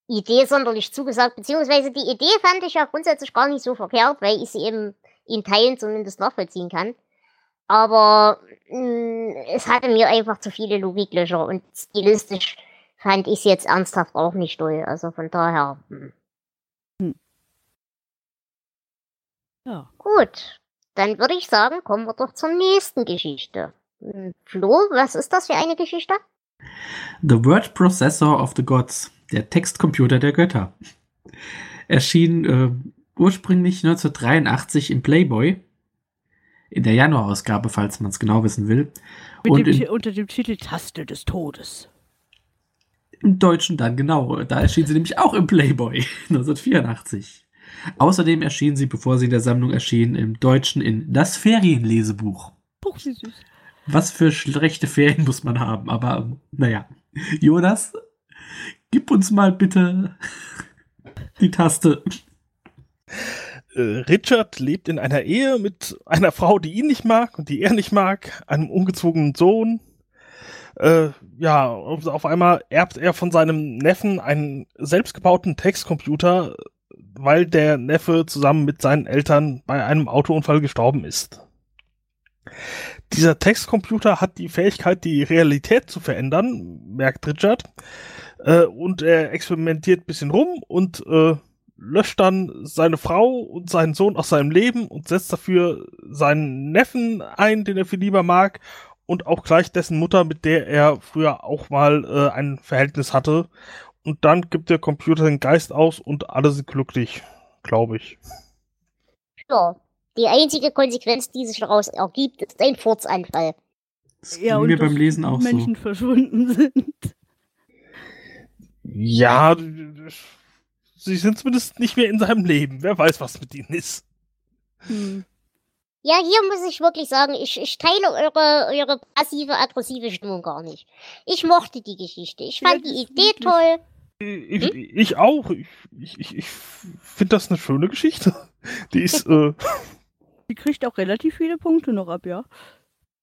Idee sonderlich zugesagt, beziehungsweise die Idee fand ich ja grundsätzlich gar nicht so verkehrt, weil ich sie eben in Teilen zumindest nachvollziehen kann. Aber mh, es hatte mir einfach zu viele Logiklöcher und stilistisch fand ich es jetzt ernsthaft auch nicht toll. Also von daher. Hm. Ja. Gut, dann würde ich sagen, kommen wir doch zur nächsten Geschichte. Hm, Flo, was ist das für eine Geschichte? The Word Processor of the Gods, der Textcomputer der Götter. Erschien äh, ursprünglich 1983 im Playboy. in der Januarausgabe, falls man es genau wissen will. Und dem, in- unter dem Titel Taste des Todes. Im Deutschen dann, genau. Da erschien sie nämlich auch im Playboy 1984. Außerdem erschien sie, bevor sie in der Sammlung erschien, im Deutschen in Das Ferienlesebuch. Puch, wie süß. Was für schlechte Ferien muss man haben, aber naja. Jonas, gib uns mal bitte die Taste. Äh, Richard lebt in einer Ehe mit einer Frau, die ihn nicht mag und die er nicht mag, einem ungezogenen Sohn. Äh, ja, auf einmal erbt er von seinem Neffen einen selbstgebauten Textcomputer, weil der Neffe zusammen mit seinen Eltern bei einem Autounfall gestorben ist. Dieser Textcomputer hat die Fähigkeit, die Realität zu verändern, merkt Richard. Äh, und er experimentiert ein bisschen rum und äh, löscht dann seine Frau und seinen Sohn aus seinem Leben und setzt dafür seinen Neffen ein, den er viel lieber mag, und auch gleich dessen Mutter, mit der er früher auch mal äh, ein Verhältnis hatte. Und dann gibt der Computer den Geist aus und alle sind glücklich, glaube ich. Ja. Die einzige Konsequenz, die sich daraus ergibt, ist ein Furzanfall. Das Ja, und mir dass beim Lesen auch Menschen verschwunden sind. Ja, sie sind zumindest nicht mehr in seinem Leben. Wer weiß, was mit ihnen ist. Hm. Ja, hier muss ich wirklich sagen, ich, ich teile eure, eure passive, aggressive Stimmung gar nicht. Ich mochte die Geschichte. Ich Ja, fand das die Idee wirklich- toll. Ich, ich auch. Ich, ich, ich, ich finde das eine schöne Geschichte. Die ist, äh, Die kriegt auch relativ viele Punkte noch ab, ja.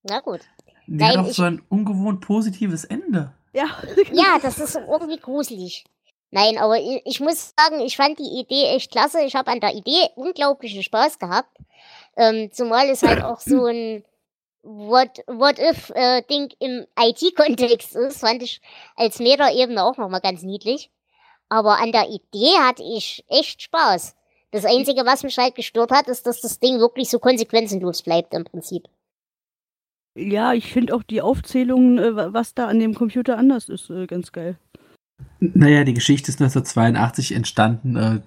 Na gut. Die Nein, hat auch ich- so ein ungewohnt positives Ende. Ja, Ja, das ist irgendwie gruselig. Nein, aber ich, ich muss sagen, ich fand die Idee echt klasse. Ich habe an der Idee unglaublichen Spaß gehabt. Ähm, zumal es halt auch so ein What, what if äh, Ding im IT-Kontext ist, fand ich als Meta-Ebene auch nochmal ganz niedlich. Aber an der Idee hatte ich echt Spaß. Das Einzige, was mich halt gestört hat, ist, dass das Ding wirklich so konsequenzenlos bleibt im Prinzip. ja ich finde auch die Aufzählung, äh, wa- was da an dem Computer anders ist, äh, ganz geil. Naja, die Geschichte ist 1982 entstanden. Äh,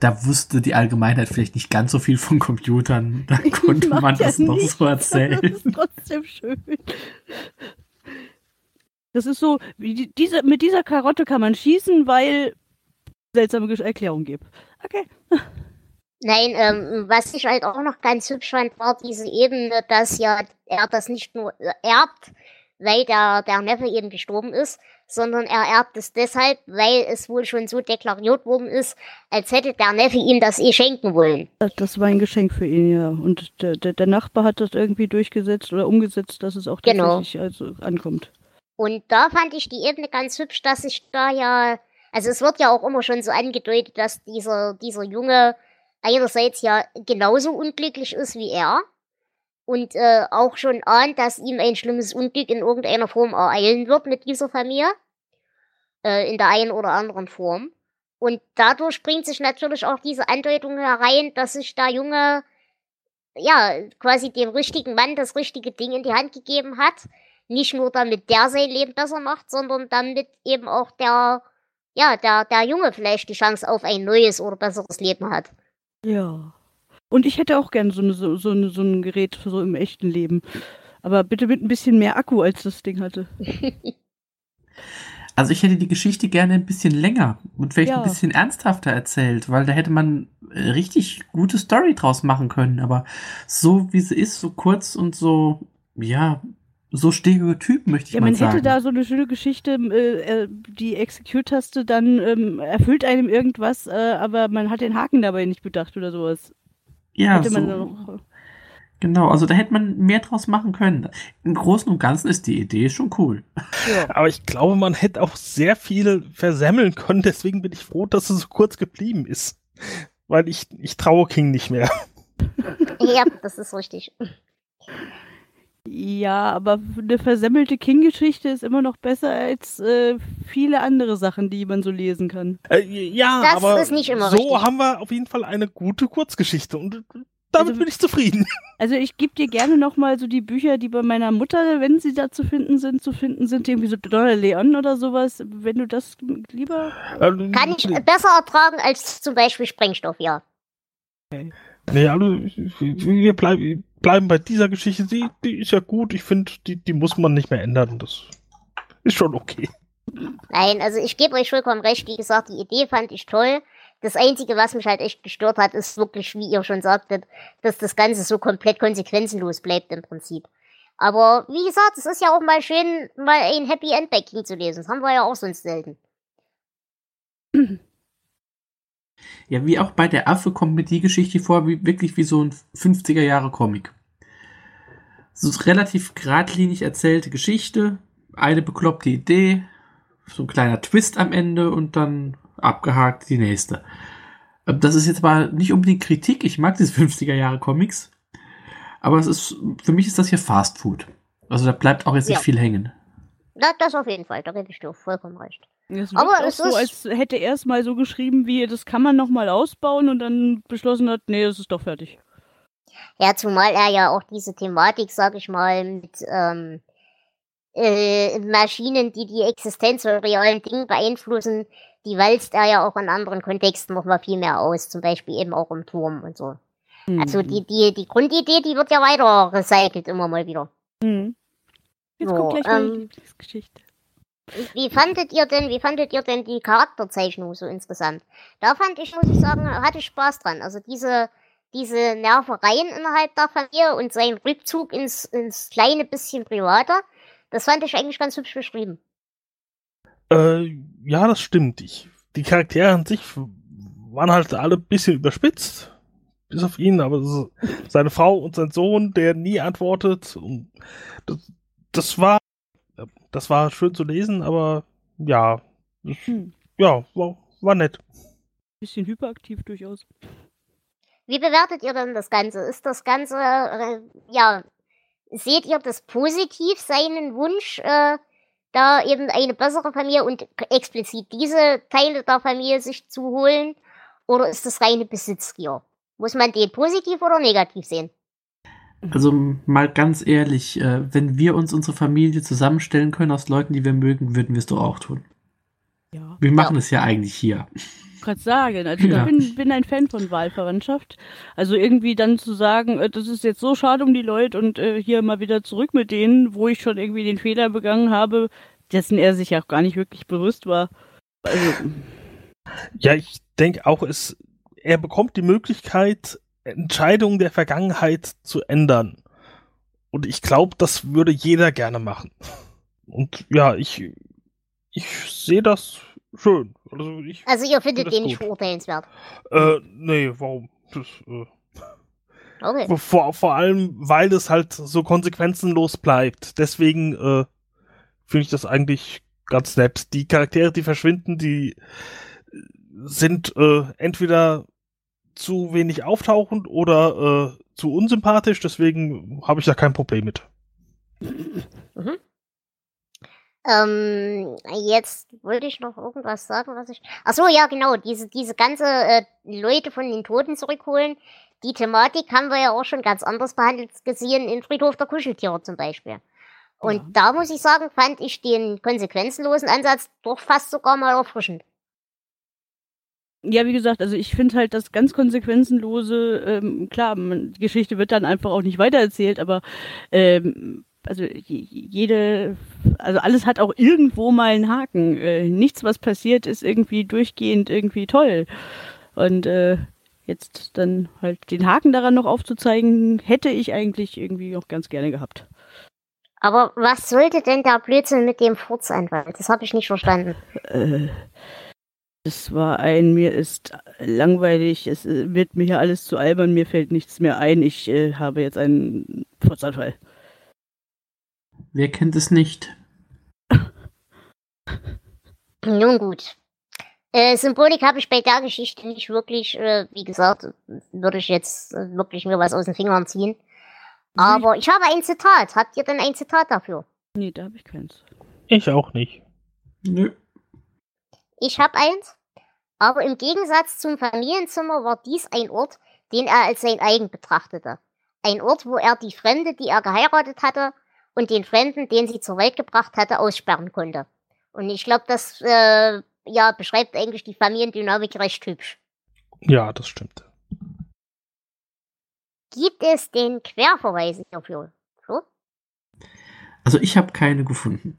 da wusste die Allgemeinheit vielleicht nicht ganz so viel von Computern. Da konnte man ja das noch so erzählen. Das ist trotzdem schön. Das ist so, diese, mit dieser Karotte kann man schießen, weil seltsame Erklärung gibt. Okay. Nein, ähm, was ich halt auch noch ganz hübsch fand, war diese Ebene, dass ja er das nicht nur erbt, weil der, der Neffe eben gestorben ist, sondern er erbt es deshalb, weil es wohl schon so deklariert worden ist, als hätte der Neffe ihm das eh schenken wollen. Das- war ein Geschenk für ihn, ja. Und der, der, der Nachbar hat das irgendwie durchgesetzt oder umgesetzt, dass es auch Genau. tatsächlich also ankommt. Und da fand ich die Ebene ganz hübsch, dass sich da ja, also es wird ja auch immer schon so angedeutet, dass dieser, dieser Junge einerseits ja genauso unglücklich ist wie er und äh, auch schon ahnt, dass ihm ein schlimmes Unglück in irgendeiner Form ereilen wird mit dieser Familie, äh, in der einen oder anderen Form. Und dadurch bringt sich natürlich auch diese Andeutung herein, dass sich der Junge ja quasi dem richtigen Mann das richtige Ding in die Hand gegeben hat nicht nur damit der sein Leben besser macht, sondern damit eben auch der, ja, der, der Junge vielleicht die Chance auf ein neues oder besseres Leben hat. Ja. Und ich hätte auch gern so, eine, so, so, eine, so ein Gerät für so im echten Leben. Aber bitte mit ein bisschen mehr Akku, als das Ding hatte. Also ich hätte die Geschichte gerne ein bisschen länger und vielleicht Ja. ein bisschen ernsthafter erzählt, weil da hätte man äh, richtig gute Story draus machen können. Aber so wie sie ist, so kurz und so, ja, so Stereotyp möchte ich Ja, mal man sagen. hätte da so eine schöne Geschichte, äh, äh, die Execute-Taste dann ähm, erfüllt einem irgendwas, äh, aber man hat den Haken dabei nicht bedacht oder sowas. ja, hätte so, man dann noch, genau. Also da hätte man mehr draus machen können. Im Großen und Ganzen ist die Idee schon cool. ja. aber ich glaube, man hätte auch sehr viel versemmeln können. Deswegen bin ich froh, dass es so kurz geblieben ist. Weil ich, ich traue King nicht mehr. ja, das ist richtig. Ja, aber eine versemmelte King-Geschichte ist immer noch besser als äh, viele andere Sachen, die man so lesen kann. Äh, ja, Das aber ist nicht immer so richtig. haben wir auf jeden Fall eine gute Kurzgeschichte und äh, damit Also- bin ich zufrieden. Also ich gebe dir gerne nochmal so die Bücher, die bei meiner Mutter, wenn sie da zu finden sind, zu finden sind, irgendwie so Donner Leon oder sowas. Wenn du das lieber... Ähm, Kann ich besser ertragen als zum Beispiel Sprengstoff, ja. Nee, also wir bleiben, bleiben bei dieser Geschichte. Die, die ist ja gut. Ich finde, die, die muss man nicht mehr ändern. Das ist schon okay. Nein, also ich gebe euch vollkommen recht. Wie gesagt, die Idee fand ich toll. Das Einzige, was mich halt echt gestört hat, ist wirklich, wie ihr schon sagtet, dass das Ganze so komplett konsequenzenlos bleibt im Prinzip. Aber wie gesagt, es ist ja auch mal schön, mal ein Happy End bei King zu lesen. Das haben wir ja auch sonst selten. Ja, wie auch bei der Affe kommt mir die Geschichte vor, wie wirklich wie so ein 50er Jahre Comic. So relativ geradlinig erzählte Geschichte, eine bekloppte Idee, so ein kleiner Twist am Ende und dann abgehakt die nächste. Ähm, das ist jetzt mal nicht unbedingt Kritik, ich mag diese 50er Jahre Comics, aber es ist, für mich ist das hier Fast Food. Also da bleibt auch jetzt Ja. nicht viel hängen. Na, das auf jeden Fall, da gebe ich dir vollkommen recht. Es Aber auch es so, ist- als hätte er es mal so geschrieben, wie das kann man noch mal ausbauen und dann beschlossen hat, nee, es ist doch fertig. Ja, zumal er ja auch diese Thematik, sag ich mal, mit ähm, äh, Maschinen, die die Existenz von realen Dingen beeinflussen, die walzt er ja auch in anderen Kontexten noch mal viel mehr aus. Zum Beispiel eben auch im Turm und so. Also Hm. die, die, die Grundidee, die wird ja weiter recycelt immer mal wieder. Hm. Jetzt So, kommt gleich meine ähm, Lieblingsgeschichte. Wie fandet ihr denn, wie fandet ihr denn die Charakterzeichnung so insgesamt? Da fand ich, muss ich sagen, hatte ich Spaß dran. Also diese, diese Nervereien innerhalb der Familie und sein Rückzug ins, ins kleine bisschen privater, das fand ich eigentlich ganz hübsch beschrieben. Äh, ja, das stimmt. Ich, die Charaktere an sich waren halt alle ein bisschen überspitzt. Bis auf ihn, aber seine Frau und sein Sohn, der nie antwortet. Das, das war, das war schön zu lesen, aber ja, das, Hm. ja, war, war nett. Bisschen hyperaktiv durchaus. Wie bewertet ihr denn das Ganze? Ist das Ganze, äh, ja, seht ihr das positiv, seinen Wunsch, äh, da eben eine bessere Familie und explizit diese Teile der Familie sich zu holen? Oder ist das reine Besitzgier? Muss man den positiv oder negativ sehen? Also mal ganz ehrlich, äh, wenn wir uns unsere Familie zusammenstellen können aus Leuten, die wir mögen, würden wir es doch auch tun. Ja. Wir machen es ja eigentlich hier. gerade sagen. Also Ja. ich bin, bin ein Fan von Wahlverwandtschaft. Also irgendwie dann zu sagen, äh, das ist jetzt so schade um die Leute und äh, hier mal wieder zurück mit denen, wo ich schon irgendwie den Fehler begangen habe, dessen er sich auch gar nicht wirklich bewusst war. Also, Ja, ich denke auch, es, er bekommt die Möglichkeit, Entscheidungen der Vergangenheit zu ändern. Und ich glaube, das würde jeder gerne machen. Und ja, ich, ich sehe das schön. Also ich, Also ihr findet Das den nicht verurteilenswert. äh, nee, warum? Das, äh, Okay. vor, vor allem, weil es halt so konsequenzenlos bleibt. Deswegen äh, finde ich das eigentlich ganz nett. Die Charaktere, die verschwinden, die äh, sind äh, entweder zu wenig auftauchend oder äh, zu unsympathisch. Deswegen habe ich da kein Problem mit. Ähm, jetzt wollte ich noch irgendwas sagen, was ich. Ach so, ja, genau. Diese, diese ganze äh, Leute von den Toten zurückholen. Die Thematik haben wir ja auch schon ganz anders behandelt gesehen in Friedhof der Kuscheltiere zum Beispiel. Und Ja. da muss ich sagen, fand ich den konsequenzenlosen Ansatz doch fast sogar mal erfrischend. Ja, wie gesagt, also ich finde halt das ganz konsequenzenlose, ähm, klar, man, die Geschichte wird dann einfach auch nicht weitererzählt, aber ähm, also je- jede, also alles hat auch irgendwo mal einen Haken. Äh, nichts, was passiert, ist irgendwie durchgehend irgendwie toll. Und äh, jetzt dann halt den Haken daran noch aufzuzeigen, hätte ich eigentlich irgendwie auch ganz gerne gehabt. Aber was sollte denn der Blödsinn mit dem Furzanwalt? Das habe ich nicht verstanden. Äh, es war ein, mir ist langweilig, es äh, wird mir hier alles zu albern, mir fällt nichts mehr ein, ich äh, habe jetzt einen Furzanfall. Wer kennt es nicht? Nun gut. Äh, Symbolik habe ich bei der Geschichte nicht wirklich, äh, wie gesagt, würde ich jetzt äh, wirklich mir was aus den Fingern ziehen. Aber ich habe ein Zitat. Habt ihr denn ein Zitat dafür? Nee, da habe ich keins. Ich auch nicht. Nö. Ich habe eins. Aber im Gegensatz zum Familienzimmer war dies ein Ort, den er als sein eigen betrachtete. Ein Ort, wo er die Fremde, die er geheiratet hatte, und den Fremden, den sie zur Welt gebracht hatte, aussperren konnte. Und ich glaube, das äh, ja, beschreibt eigentlich die Familiendynamik recht hübsch. Ja, das stimmt. Gibt es den Querverweis dafür? Flo? Also ich habe keine gefunden.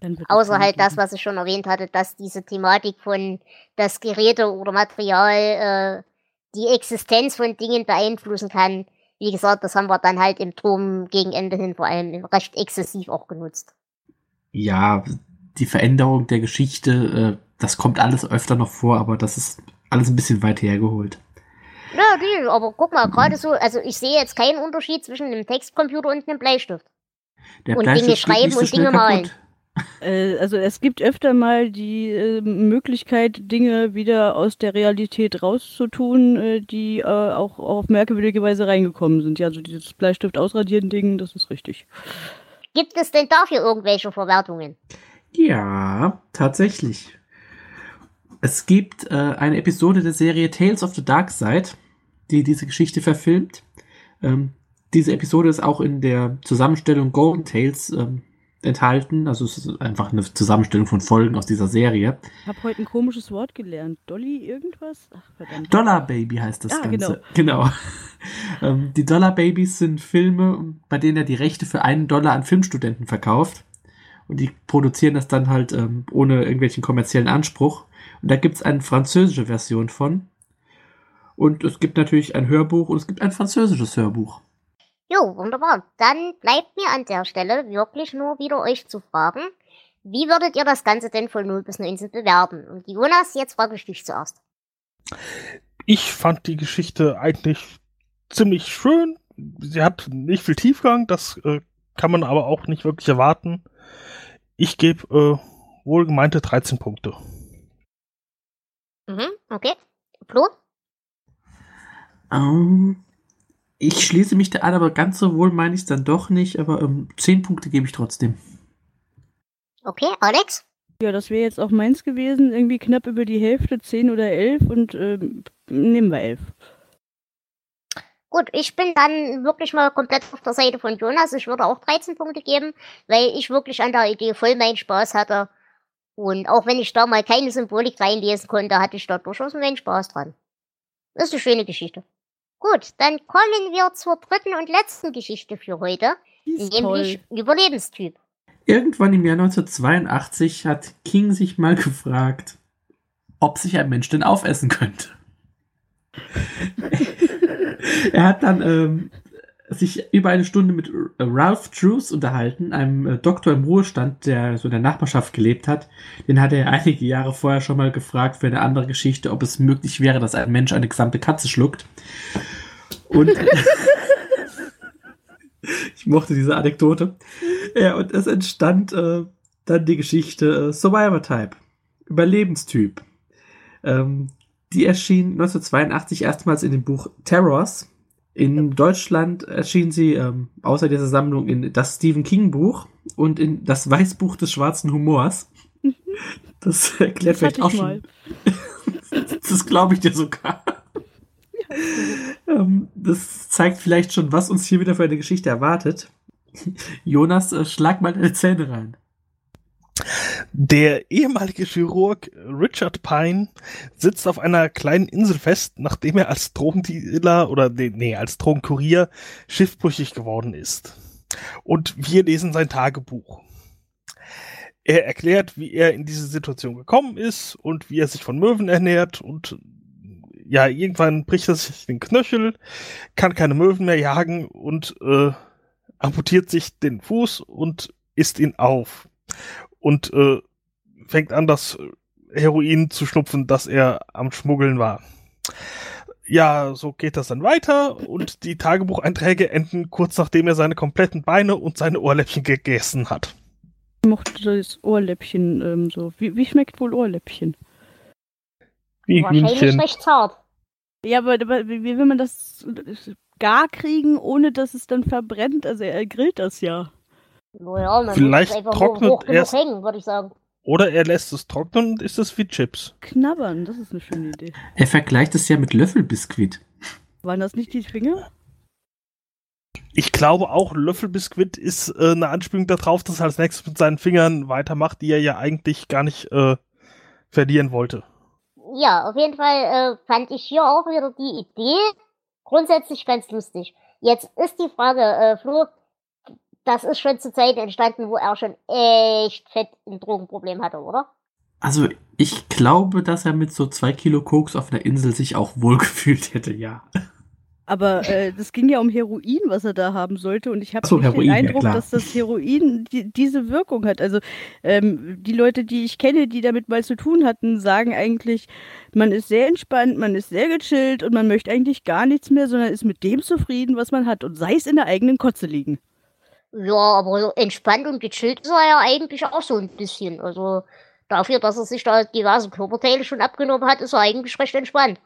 Dann wird es Außer halt das, was ich schon erwähnt hatte, dass diese Thematik von das Geräte oder Material äh, die Existenz von Dingen beeinflussen kann. Wie gesagt, das haben wir dann halt im Turm gegen Ende hin vor allem recht exzessiv auch genutzt. Ja, die Veränderung der Geschichte, äh, das kommt alles öfter noch vor, aber das ist alles ein bisschen weit hergeholt. Ja, die, aber guck mal, gerade so, also ich sehe jetzt keinen Unterschied zwischen einem Textcomputer und einem Bleistift. Der Und Bleistift Dinge geht schreiben nicht so und Dinge malen. kaputt. Äh, also es gibt öfter mal die äh, Möglichkeit, Dinge wieder aus der Realität rauszutun, äh, die äh, auch auf merkwürdige Weise reingekommen sind. Ja, also dieses Bleistift ausradieren Ding, das ist richtig. Gibt es denn dafür irgendwelche Verwertungen? Ja, tatsächlich. Es gibt äh, eine Episode der Serie Tales of the Dark Side, die diese Geschichte verfilmt. Ähm, diese Episode ist auch in der Zusammenstellung Golden Tales ähm, enthalten. Also es ist einfach eine Zusammenstellung von Folgen aus dieser Serie. Ich habe heute ein komisches Wort gelernt. Dolly irgendwas? Ach, verdammt. Dollar Baby heißt das Ah, Ganze. Genau. ähm, die Dollar Babies sind Filme, bei denen er die Rechte für einen Dollar an Filmstudenten verkauft. Und die produzieren das dann halt ähm, ohne irgendwelchen kommerziellen Anspruch. Und da gibt es eine französische Version von. Und es gibt natürlich ein Hörbuch und es gibt ein französisches Hörbuch. Jo, wunderbar. Dann bleibt mir an der Stelle wirklich nur wieder euch zu fragen, wie würdet ihr das Ganze denn von 0 bis 19 bewerten? Und Jonas, jetzt frage ich dich zuerst. Ich fand die Geschichte eigentlich ziemlich schön. Sie hat nicht viel Tiefgang, das äh, kann man aber auch nicht wirklich erwarten. Ich gebe äh, wohlgemeinte 13 Punkte. Mhm, okay. Flo? Ähm, ich schließe mich da an, aber ganz so wohl meine ich es dann doch nicht. Aber ähm, 10 Punkte gebe ich trotzdem. Okay, Alex? Ja, das wäre jetzt auch meins gewesen. Irgendwie knapp über die Hälfte, 10 oder 11 und ähm, nehmen wir 11. Gut, ich bin dann wirklich mal komplett auf der Seite von Jonas. Ich würde auch 13 Punkte geben, weil ich wirklich an der Idee voll meinen Spaß hatte. Und auch wenn ich da mal keine Symbolik reinlesen konnte, hatte ich da durchaus meinen Spaß dran. Das ist eine schöne Geschichte. Gut, dann kommen wir zur dritten und letzten Geschichte für heute, nämlich toll. Überlebenstyp. Irgendwann im Jahr 1982 hat King sich mal gefragt, ob sich ein Mensch denn aufessen könnte. er hat dann ähm, sich über eine Stunde mit Ralph Truth unterhalten, einem äh, Doktor im Ruhestand, der so in der Nachbarschaft gelebt hat. Den hat er einige Jahre vorher schon mal gefragt für eine andere Geschichte, ob es möglich wäre, dass ein Mensch eine gesamte Katze schluckt. Und ich mochte diese Anekdote. Ja, und es entstand äh, dann die Geschichte äh, Survivor Type, Überlebenstyp. Ähm, die erschien 1982 erstmals in dem Buch Terrors. In Deutschland erschien sie ähm, außer dieser Sammlung in das Stephen King Buch und in das Weißbuch des schwarzen Humors. Das erklärt Das vielleicht auch schon. mal. Das glaube ich dir sogar. ähm, das zeigt vielleicht schon, was uns hier wieder für eine Geschichte erwartet. Jonas, äh, schlag mal deine Zähne rein. Der ehemalige Chirurg Richard Pine sitzt auf einer kleinen Insel fest, nachdem er als Drogendealer oder nee, als Drogenkurier schiffbrüchig geworden ist. Und wir lesen sein Tagebuch. Er erklärt, wie er in diese Situation gekommen ist und wie er sich von Möwen ernährt und ja, irgendwann bricht er sich den Knöchel, kann keine Möwen mehr jagen und äh, amputiert sich den Fuß und isst ihn auf und äh, fängt an, das Heroin zu schnupfen, das er am Schmuggeln war. Ja, so geht das dann weiter und die Tagebucheinträge enden kurz nachdem er seine kompletten Beine und seine Ohrläppchen gegessen hat. Ich mochte das Ohrläppchen ähm, so. Wie, wie schmeckt wohl Ohrläppchen? Wie Wahrscheinlich Hühnchen. recht zart. Ja, aber, aber wie wie will man das gar kriegen, ohne dass es dann verbrennt? Also er grillt das ja. Naja, man Vielleicht muss es einfach trocknet hoch genug erst- hängen, würde ich sagen. Oder er lässt es trocknen und isst es wie Chips. Knabbern, das ist eine schöne Idee. Er vergleicht es ja mit Löffelbiskuit. Waren das nicht die Finger? Ich glaube auch, Löffelbiskuit ist äh, eine Anspielung darauf, dass er als nächstes mit seinen Fingern weitermacht, die er ja eigentlich gar nicht äh, verlieren wollte. Ja, auf jeden Fall äh, fand ich hier auch wieder die Idee grundsätzlich ganz lustig. Jetzt ist die Frage, äh, Flo, das ist schon zu Zeiten entstanden, wo er schon echt fett ein Drogenproblem hatte, oder? Also ich glaube, dass er mit so zwei Kilo Koks auf einer Insel sich auch wohlgefühlt hätte, ja. Aber äh, das ging ja um Heroin, was er da haben sollte. Und ich habe so, den ja, Eindruck, klar. dass das Heroin die, diese Wirkung hat. Also ähm, die Leute, die ich kenne, die damit mal zu tun hatten, sagen eigentlich, man ist sehr entspannt, man ist sehr gechillt und man möchte eigentlich gar nichts mehr, sondern ist mit dem zufrieden, was man hat. Und sei es in der eigenen Kotze liegen. Ja, aber entspannt und gechillt ist er ja eigentlich auch so ein bisschen. Also dafür, dass er sich da diverse Körperteile schon abgenommen hat, ist er eigentlich recht entspannt.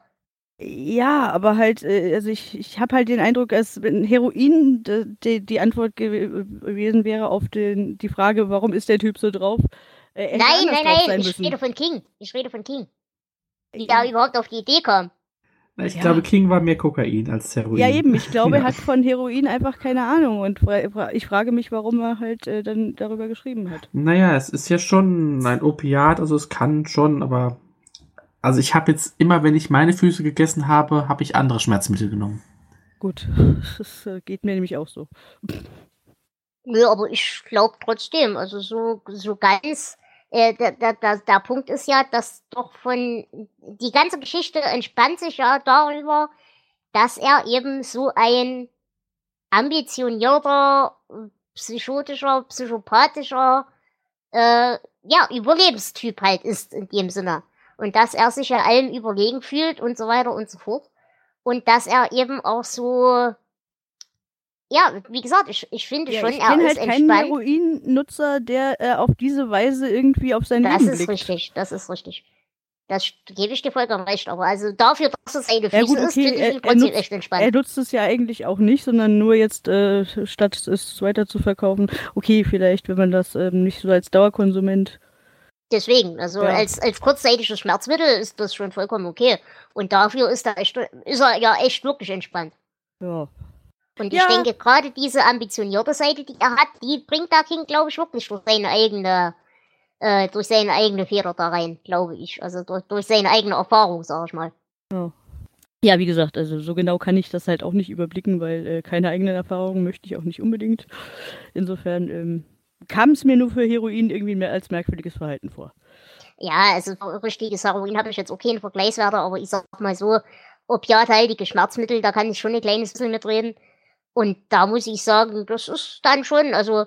Ja, aber halt, äh, also ich, ich habe halt den Eindruck, dass wenn Heroin die, die Antwort gew gewesen wäre auf den, die Frage, warum ist der Typ so drauf? Äh, Nein, nein, nein, ich müssen. rede von King. Ich rede von King. Wie der überhaupt auf die Idee kam. Ich Ja. glaube, King war mehr Kokain als Heroin. Ja, eben. Ich glaube, er Ja. hat von Heroin einfach keine Ahnung. Und ich frage mich, warum er halt äh, dann darüber geschrieben hat. Naja, es ist ja schon ein Opiat, also es kann schon, aber. Also ich habe jetzt immer, wenn ich meine Füße gegessen habe, habe ich andere Schmerzmittel genommen. Gut, das äh, geht mir nämlich auch so. Nö, aber ich glaube trotzdem, also so, so ganz, äh, der, der, der, Punkt ist ja, dass doch von, die ganze Geschichte entspannt sich ja darüber, dass er eben so ein ambitionierter, psychotischer, psychopathischer, äh, ja, Überlebenstyp halt ist in dem Sinne. Und dass er sich ja allem überlegen fühlt und so weiter und so fort. Und dass er eben auch so, ja, wie gesagt, ich, ich finde Ja, schon, ich er ist halt keinen entspannt. Heroin-Nutzer, der äh, auf diese Weise irgendwie auf sein Das Leben ist blickt. richtig, das ist richtig. Das gebe ich dir vollkommen recht. Aber also dafür, dass es seine Füße Ja, gut, ist, okay, finde ich er- trotzdem nutzt- echt entspannt. Er nutzt es ja eigentlich auch nicht, sondern nur jetzt, äh, statt es weiter zu verkaufen. Okay, vielleicht, wenn man das ähm, nicht so als Dauerkonsument. Deswegen, also Ja. als, als kurzzeitiges Schmerzmittel ist das schon vollkommen okay. Und dafür ist er, echt, ist er ja echt wirklich entspannt. Ja. Und Ja. ich denke, gerade diese ambitionierte Seite, die er hat, die bringt der King, glaube ich, wirklich durch seine eigene, äh, durch seine eigene Feder da rein, glaube ich. Also durch, durch seine eigene Erfahrung, sag ich mal. Ja, wie gesagt, also so genau kann ich das halt auch nicht überblicken, weil äh, keine eigenen Erfahrungen möchte ich auch nicht unbedingt. Insofern ähm, kam es mir nur für Heroin irgendwie mehr als merkwürdiges Verhalten vor. Ja, also für richtiges Heroin habe ich jetzt auch keinen Vergleichswerte, aber ich sag mal so, opiathaltige Schmerzmittel, da kann ich schon ein kleines bisschen mitreden. Und da muss ich sagen, das ist dann schon, also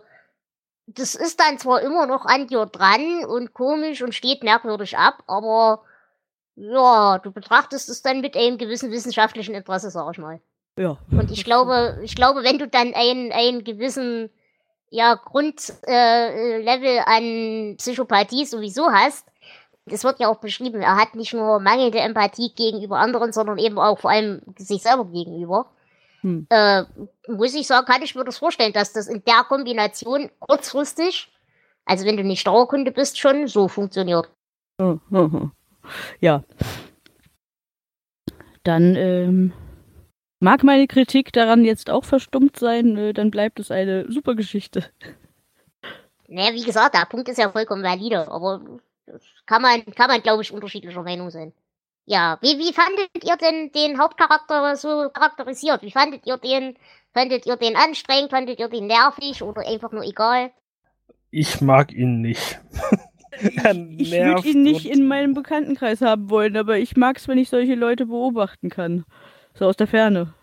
das ist dann zwar immer noch an dir dran und komisch und steht merkwürdig ab, aber ja, du betrachtest es dann mit einem gewissen wissenschaftlichen Interesse, sag ich mal. Ja. Und ich glaube, ich glaube, wenn du dann einen, einen gewissen ja, Grundlevel äh, Level an Psychopathie sowieso hast, es wird ja auch beschrieben, er hat nicht nur mangelnde Empathie gegenüber anderen, sondern eben auch vor allem sich selber gegenüber. Hm. Äh, muss ich sagen, kann ich mir das vorstellen, dass das in der Kombination kurzfristig, also wenn du nicht Dauerkunde bist, schon so funktioniert. Oh, oh, oh. Ja. Dann ähm, mag meine Kritik daran jetzt auch verstummt sein, äh, dann bleibt es eine super Geschichte. Naja, wie gesagt, der Punkt ist ja vollkommen valide, aber das kann man, kann man, glaube ich, unterschiedlicher Meinung sein. Ja, wie, wie fandet ihr denn den Hauptcharakter so charakterisiert? Wie fandet ihr den, fandet ihr den anstrengend, fandet ihr den nervig oder einfach nur egal? Ich mag ihn nicht. Ich, ich würde ihn nicht in meinem Bekanntenkreis haben wollen, aber ich mag es, wenn ich solche Leute beobachten kann. So aus der Ferne.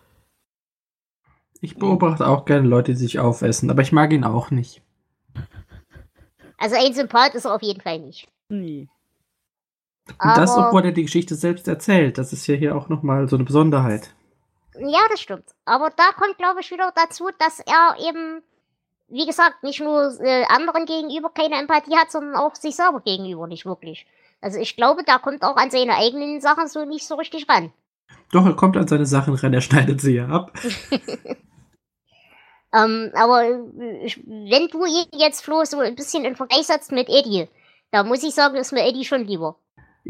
Ich beobachte auch gerne Leute, die sich aufessen, aber ich mag ihn auch nicht. Also ein Sympath ist er auf jeden Fall nicht. Nee. Und das, obwohl er die Geschichte selbst erzählt. Das ist ja hier auch nochmal so eine Besonderheit. Ja, das stimmt. Aber da kommt, glaube ich, wieder dazu, dass er eben, wie gesagt, nicht nur äh, anderen gegenüber keine Empathie hat, sondern auch sich selber gegenüber nicht wirklich. Also ich glaube, da kommt auch an seine eigenen Sachen so nicht so richtig ran. Doch, er kommt an seine Sachen ran, er schneidet sie ja ab. Ähm, aber äh, ich, wenn du ihn jetzt, Flo, so ein bisschen in Vergleich setzt mit Eddie, da muss ich sagen, ist mir Eddie schon lieber.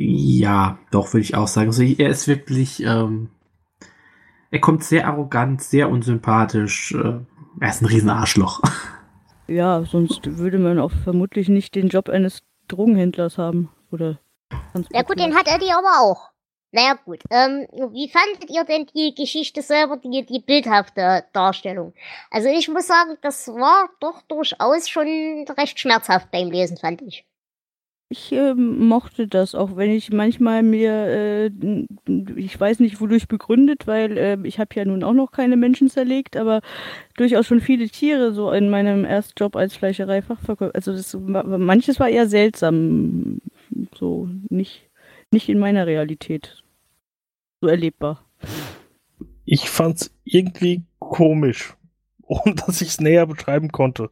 Ja, doch, würde ich auch sagen. Also, er ist wirklich, ähm, er kommt sehr arrogant, sehr unsympathisch. Äh, er ist ein Riesenarschloch. Ja, sonst würde man auch vermutlich nicht den Job eines Drogenhändlers haben. Oder Ja gut, den hat Eddie aber auch. Naja, gut. Ähm, wie fandet ihr denn die Geschichte selber, die, die bildhafte Darstellung? Also ich muss sagen, das war doch durchaus schon recht schmerzhaft beim Lesen, fand ich. Ich äh, mochte das, auch wenn ich manchmal mir, äh, ich weiß nicht wodurch begründet, weil äh, ich habe ja nun auch noch keine Menschen zerlegt, aber durchaus schon viele Tiere so in meinem ersten Job als Fleischereifachverkäufer. Also das, manches war eher seltsam, so nicht, nicht in meiner Realität so erlebbar. Ich fand's irgendwie komisch ohne dass ich es näher beschreiben konnte.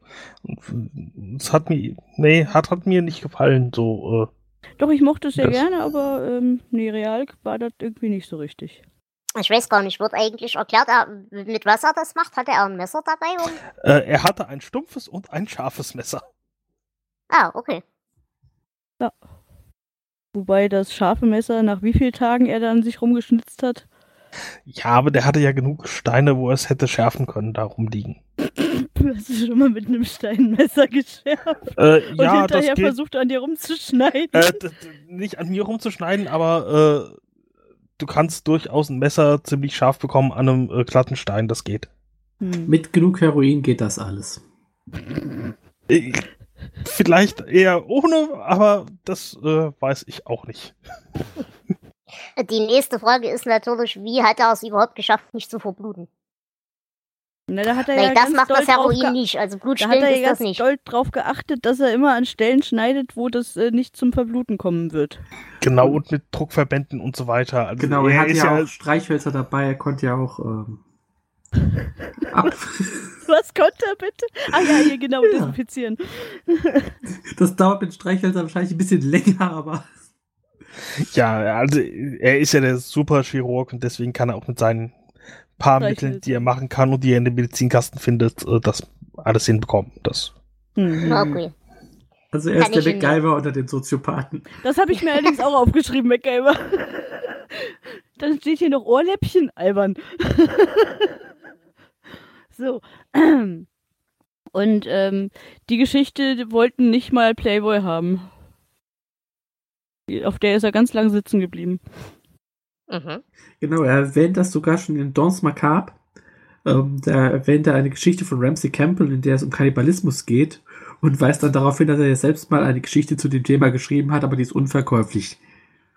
Es hat mir, nee, hat, hat mir nicht gefallen, so. Äh, Doch, ich mochte es sehr gerne, aber ähm, nee, real war das irgendwie nicht so richtig. Ich weiß gar nicht, wird eigentlich erklärt, er, mit was er das macht? Hatte er ein Messer dabei? Äh, er hatte ein stumpfes und ein scharfes Messer. Ah, okay. Ja. Wobei das scharfe Messer, nach wie vielen Tagen er dann sich rumgeschnitzt hat, ja, aber der hatte ja genug Steine, wo er es hätte schärfen können, da rumliegen. Du hast es schon mal mit einem Steinmesser geschärft. Äh, und ja, hinterher versucht an dir rumzuschneiden. Äh, nicht an mir rumzuschneiden, aber äh, du kannst durchaus ein Messer ziemlich scharf bekommen an einem äh, glatten Stein, das geht. Hm. Mit genug Heroin geht das alles. Äh, vielleicht eher ohne, aber das äh, weiß ich auch nicht. Die nächste Frage ist natürlich, wie hat er es überhaupt geschafft, nicht zu verbluten? Na, da hat er Weil ja das macht das Heroin nicht, also Blutstillend da hat er ist ja das nicht. doll drauf geachtet, dass er immer an Stellen schneidet, wo das äh, nicht zum Verbluten kommen wird. Genau, und mit Druckverbänden und so weiter. Also genau, er, er hat ja, ja, auch Streichhölzer dabei, er konnte ja auch ähm, Was konnte er bitte? Ah ja, hier genau, ja. desinfizieren. das dauert mit Streichhölzern wahrscheinlich ein bisschen länger, aber ja, also er ist ja der Superchirurg und deswegen kann er auch mit seinen paar Mitteln, die er machen kann und die er in den Medizinkasten findet, äh, das alles hinbekommen. Das. Mhm. Okay. Also er ist der MacGyver unter den Soziopathen. Das habe ich mir allerdings auch aufgeschrieben, MacGyver. Dann steht hier noch Ohrläppchen, albern. so. Und ähm, die Geschichte wollten nicht mal Playboy haben. Auf der ist er ganz lang sitzen geblieben. Mhm. Genau, er erwähnt das sogar schon in Dons Macabre. Ähm, da erwähnt er eine Geschichte von Ramsey Campbell, in der es um Kannibalismus geht und weist dann darauf hin, dass er ja selbst mal eine Geschichte zu dem Thema geschrieben hat, aber die ist unverkäuflich.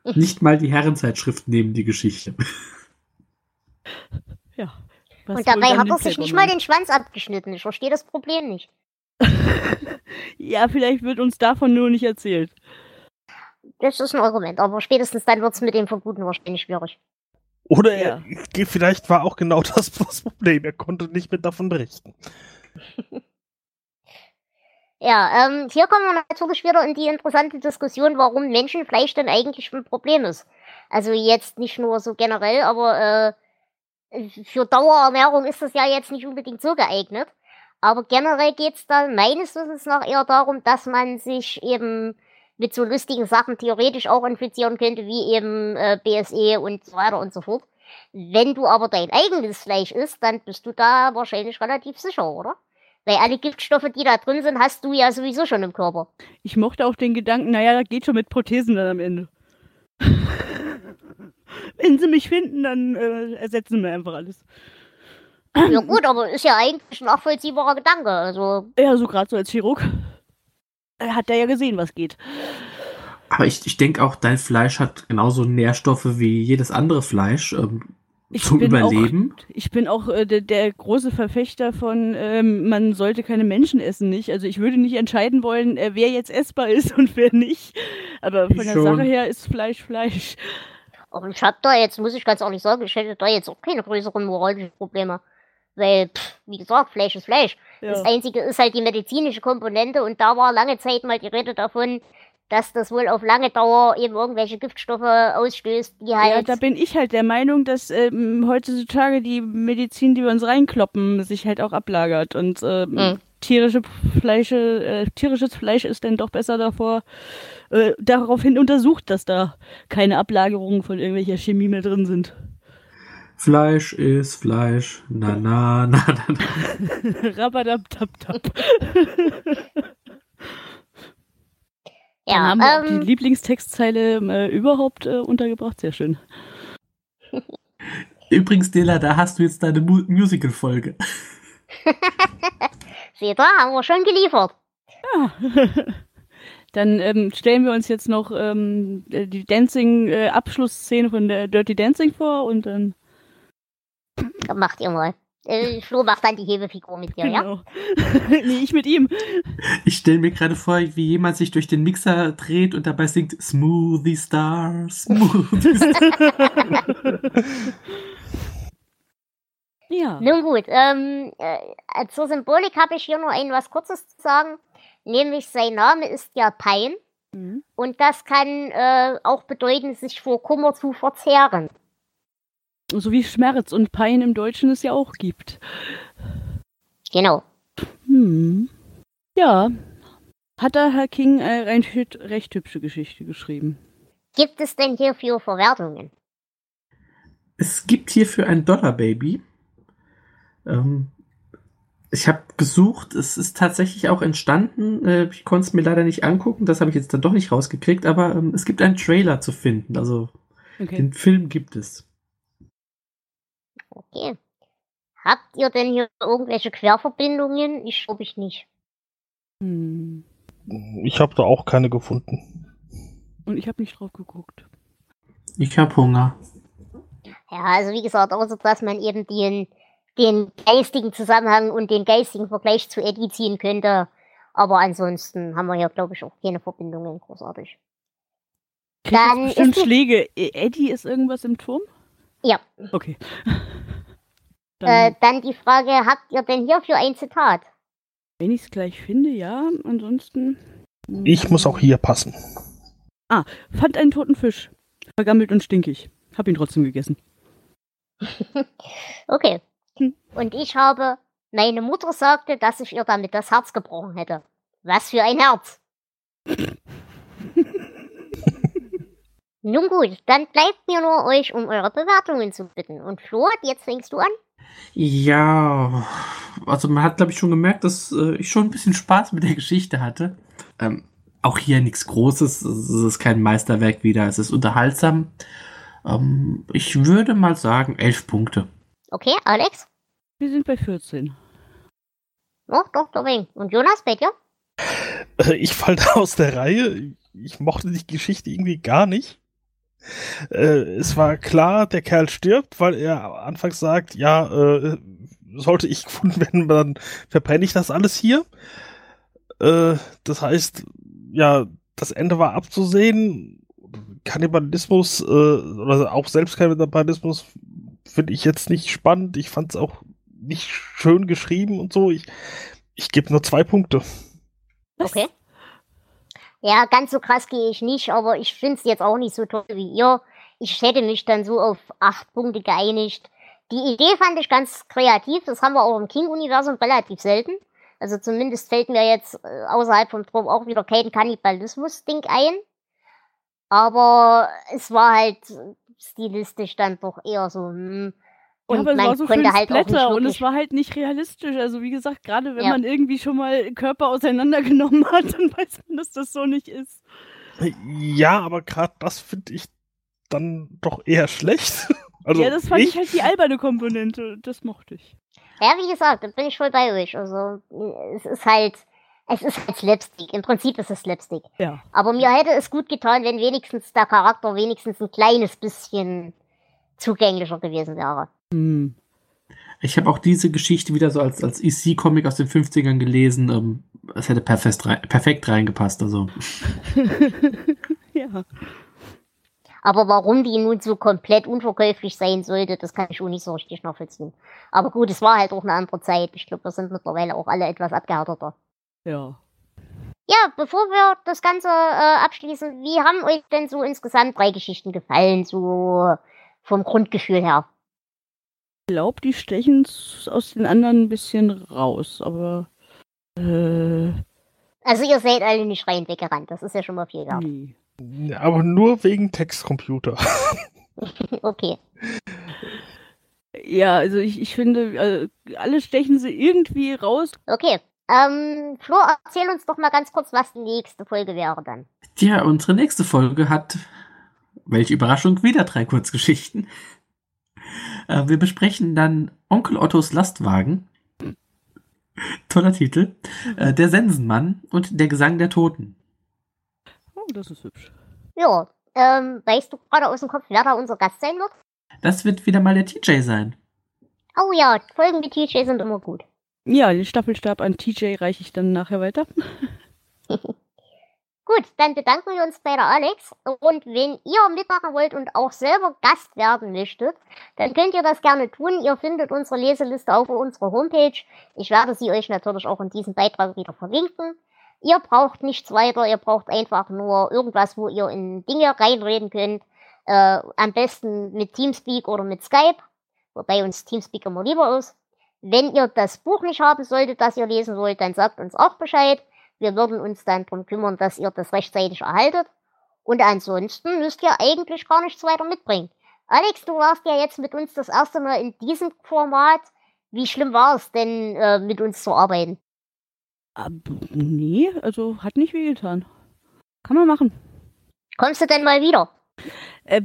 Mhm. Nicht mal die Herrenzeitschriften nehmen die Geschichte. Ja. Und dabei hat er sich nicht mal den Schwanz abgeschnitten. Ich verstehe das Problem nicht. ja, vielleicht wird uns davon nur nicht erzählt. Das ist ein Argument, aber spätestens dann wird es mit dem Verbluten wahrscheinlich schwierig. Oder er, ja. vielleicht war auch genau das das Problem. Er konnte nicht mehr davon berichten. ja, ähm, hier kommen wir natürlich wieder in die interessante Diskussion, warum Menschenfleisch denn eigentlich ein Problem ist. Also jetzt nicht nur so generell, aber äh, für Dauerernährung ist das ja jetzt nicht unbedingt so geeignet. Aber generell geht es da meines Wissens nach eher darum, dass man sich eben mit so lustigen Sachen theoretisch auch infizieren könnte, wie eben äh, BSE und so weiter und so fort. Wenn du aber dein eigenes Fleisch isst, dann bist du da wahrscheinlich relativ sicher, oder? Weil alle Giftstoffe, die da drin sind, hast du ja sowieso schon im Körper. Ich mochte auch den Gedanken, naja, das geht schon mit Prothesen dann am Ende. Wenn sie mich finden, dann äh, ersetzen mir einfach alles. Ja gut, aber ist ja eigentlich ein nachvollziehbarer Gedanke. Also. Ja, so gerade so als Chirurg hat er ja gesehen, was geht. Aber ich, ich denke auch, dein Fleisch hat genauso Nährstoffe wie jedes andere Fleisch ähm, zum Überleben. Auch, ich bin auch äh, der, der, große Verfechter von, ähm, man sollte keine Menschen essen, nicht? Also ich würde nicht entscheiden wollen, äh, wer jetzt essbar ist und wer nicht. Aber von ich der schon. Sache her ist Fleisch Fleisch. Aber ich hab da jetzt, muss ich ganz ehrlich sagen, ich hätte da jetzt auch keine größeren moralischen Probleme. Weil, pff, wie gesagt, Fleisch ist Fleisch. Ja. Das Einzige ist halt die medizinische Komponente und da war lange Zeit mal die Rede davon, dass das wohl auf lange Dauer eben irgendwelche Giftstoffe ausstößt, die halt. Ja, da bin ich halt der Meinung, dass ähm, heutzutage die Medizin, die wir uns reinkloppen, sich halt auch ablagert und ähm, hm. tierische Fleische, äh, tierisches Fleisch ist dann doch besser davor, äh, daraufhin untersucht, dass da keine Ablagerungen von irgendwelcher Chemie mehr drin sind. Fleisch ist Fleisch. Na, na, na, na, na. Rabadab, tap, tap. ja, Dann haben wir ähm, die Lieblingstextzeile äh, überhaupt äh, untergebracht. Sehr schön. Übrigens, Dela, da hast du jetzt deine Mu Musical-Folge. Seht ihr, haben wir schon geliefert. Ja. Dann ähm, stellen wir uns jetzt noch ähm, äh, die Dancing-Abschlussszene von der Dirty Dancing vor und dann. Macht ihr mal. Äh, Flo macht dann die Hebefigur mit dir, ja? Genau. nee, ich mit ihm. Ich stelle mir gerade vor, wie jemand sich durch den Mixer dreht und dabei singt Smoothie Star, Smoothie Star. Ja. Nun gut, ähm, äh, zur Symbolik habe ich hier nur ein was Kurzes zu sagen. Nämlich sein Name ist ja Pein Mhm. und das kann äh, auch bedeuten, sich vor Kummer zu verzehren. So wie Schmerz und Pein im Deutschen es ja auch gibt. Genau. Hm. Ja. Hat da Herr King äh, eine recht, hübsche Geschichte geschrieben. Gibt es denn hierfür Verwertungen? Es gibt hierfür ein Dollar Baby. Ähm, ich habe gesucht, es ist tatsächlich auch entstanden. Äh, ich konnte es mir leider nicht angucken, das habe ich jetzt dann doch nicht rausgekriegt, aber ähm, es gibt einen Trailer zu finden. Also Okay. den Film gibt es. Okay. Habt ihr denn hier irgendwelche Querverbindungen? Ich glaube ich nicht. Hm. Ich habe da auch keine gefunden. Und ich habe nicht drauf geguckt. Ich habe Hunger. Ja, also wie gesagt, außer dass man eben den, den geistigen Zusammenhang und den geistigen Vergleich zu Eddie ziehen könnte. Aber ansonsten haben wir hier, glaube ich, auch keine Verbindungen großartig. Krieg Dann bestimmt Schläge. E- Eddie ist irgendwas im Turm? Ja. Okay. Äh, Dann, dann die Frage, habt ihr denn hierfür ein Zitat? wenn ich es gleich finde, ja. Ansonsten. hm. Ich muss auch hier passen. Fand einen toten Fisch. Vergammelt und stinkig. Hab ihn trotzdem gegessen. Okay. Hm. Und ich habe, meine Mutter sagte, dass ich ihr damit das Herz gebrochen hätte. Was für ein Herz. Nun gut, dann bleibt mir nur euch um eure Bewertungen zu bitten. Und Flo, jetzt fängst du an. Ja, also man hat, glaube ich, schon gemerkt, dass äh, ich schon ein bisschen Spaß mit der Geschichte hatte. Ähm, auch hier nichts Großes, es ist kein Meisterwerk wieder, es ist unterhaltsam. Ähm, ich würde mal sagen, elf Punkte. Okay, Alex? Wir sind bei 14. Doch, doch, doch. Und Jonas, bei dir? Äh, Ich fall da aus der Reihe. Ich mochte die Geschichte irgendwie gar nicht. Äh, es war klar, der Kerl stirbt, weil er anfangs sagt, ja, äh, sollte ich gefunden werden, dann verbrenne ich das alles hier. Äh, das heißt, ja, das Ende war abzusehen. Kannibalismus äh, oder auch Selbstkannibalismus finde ich jetzt nicht spannend. Ich fand es auch nicht schön geschrieben und so. Ich, ich gebe nur zwei Punkte. Okay. Ja, ganz so krass gehe ich nicht, aber ich finde es jetzt auch nicht so toll wie ihr. Ich hätte mich dann so auf acht Punkte geeinigt. Die Idee fand ich ganz kreativ. Das haben wir auch im King-Universum relativ selten. Also zumindest fällt mir jetzt äh, außerhalb vom Turm auch wieder kein Kannibalismus-Ding ein. Aber es war halt stilistisch dann doch eher so, hm. Ja, aber es war so schön halt und es war halt nicht realistisch. Also wie gesagt, gerade wenn Ja. man irgendwie schon mal Körper auseinandergenommen hat, dann weiß man, dass das so nicht ist. Ja, aber gerade das finde ich dann doch eher schlecht. Also ja, das fand ich, halt die alberne Komponente. Das mochte ich. Ja, wie gesagt, da bin ich voll bei euch. Also, es ist halt, es ist halt Slapstick. Im Prinzip ist es Slapstick. Ja. Aber mir hätte es gut getan, wenn wenigstens der Charakter wenigstens ein kleines bisschen zugänglicher gewesen wäre. Hm. Ich habe auch diese Geschichte wieder so als, als EC-Comic aus den 50ern gelesen. Ähm, es hätte perfekt, rein, perfekt reingepasst. Also. ja. Aber warum die nun so komplett unverkäuflich sein sollte, das kann ich auch nicht so richtig nachvollziehen. Aber gut, es war halt auch eine andere Zeit. Ich glaube, wir sind mittlerweile auch alle etwas abgehärteter. Ja. Ja, bevor wir das Ganze äh, abschließen, wie haben euch denn so insgesamt drei Geschichten gefallen, so vom Grundgefühl her? Ich glaube, die stechen aus den anderen ein bisschen raus, aber äh, Also ihr seid alle nicht rein weggerannt, das ist ja schon mal viel wert. nee. Aber nur wegen Textcomputer. Okay. Ja, also ich, ich finde, äh, alle stechen sie irgendwie raus. Okay. Ähm, Flo, erzähl uns doch mal ganz kurz, was die nächste Folge wäre dann. Tja, unsere nächste Folge hat, welche Überraschung, wieder drei Kurzgeschichten. Äh, wir besprechen dann Onkel Ottos Lastwagen. Toller Titel. Äh, der Sensenmann und der Gesang der Toten. Oh, das ist hübsch. Ja, ähm, weißt du gerade aus dem Kopf, wer da unser Gast sein wird? Das wird wieder mal der TJ sein. Oh ja, Folgen mit TJ sind immer gut. Ja, den Staffelstab an TJ reiche ich dann nachher weiter. Gut, dann bedanken wir uns bei der Alex. Und wenn ihr mitmachen wollt und auch selber Gast werden möchtet, dann könnt ihr das gerne tun. Ihr findet unsere Leseliste auf unserer Homepage. Ich werde sie euch natürlich auch in diesem Beitrag wieder verlinken. Ihr braucht nichts weiter, ihr braucht einfach nur irgendwas, wo ihr in Dinge reinreden könnt. Äh, am besten mit Teamspeak oder mit Skype, wobei uns Teamspeak immer lieber ist. Wenn ihr das Buch nicht haben solltet, das ihr lesen wollt, dann sagt uns auch Bescheid. Wir würden uns dann darum kümmern, dass ihr das rechtzeitig erhaltet. Und ansonsten müsst ihr eigentlich gar nichts weiter mitbringen. Alex, du warst ja jetzt mit uns das erste Mal in diesem Format. Wie schlimm war es denn, äh, mit uns zu arbeiten? Ab, nee, also hat nicht wehgetan. Kann man machen. Kommst du denn mal wieder? Äh,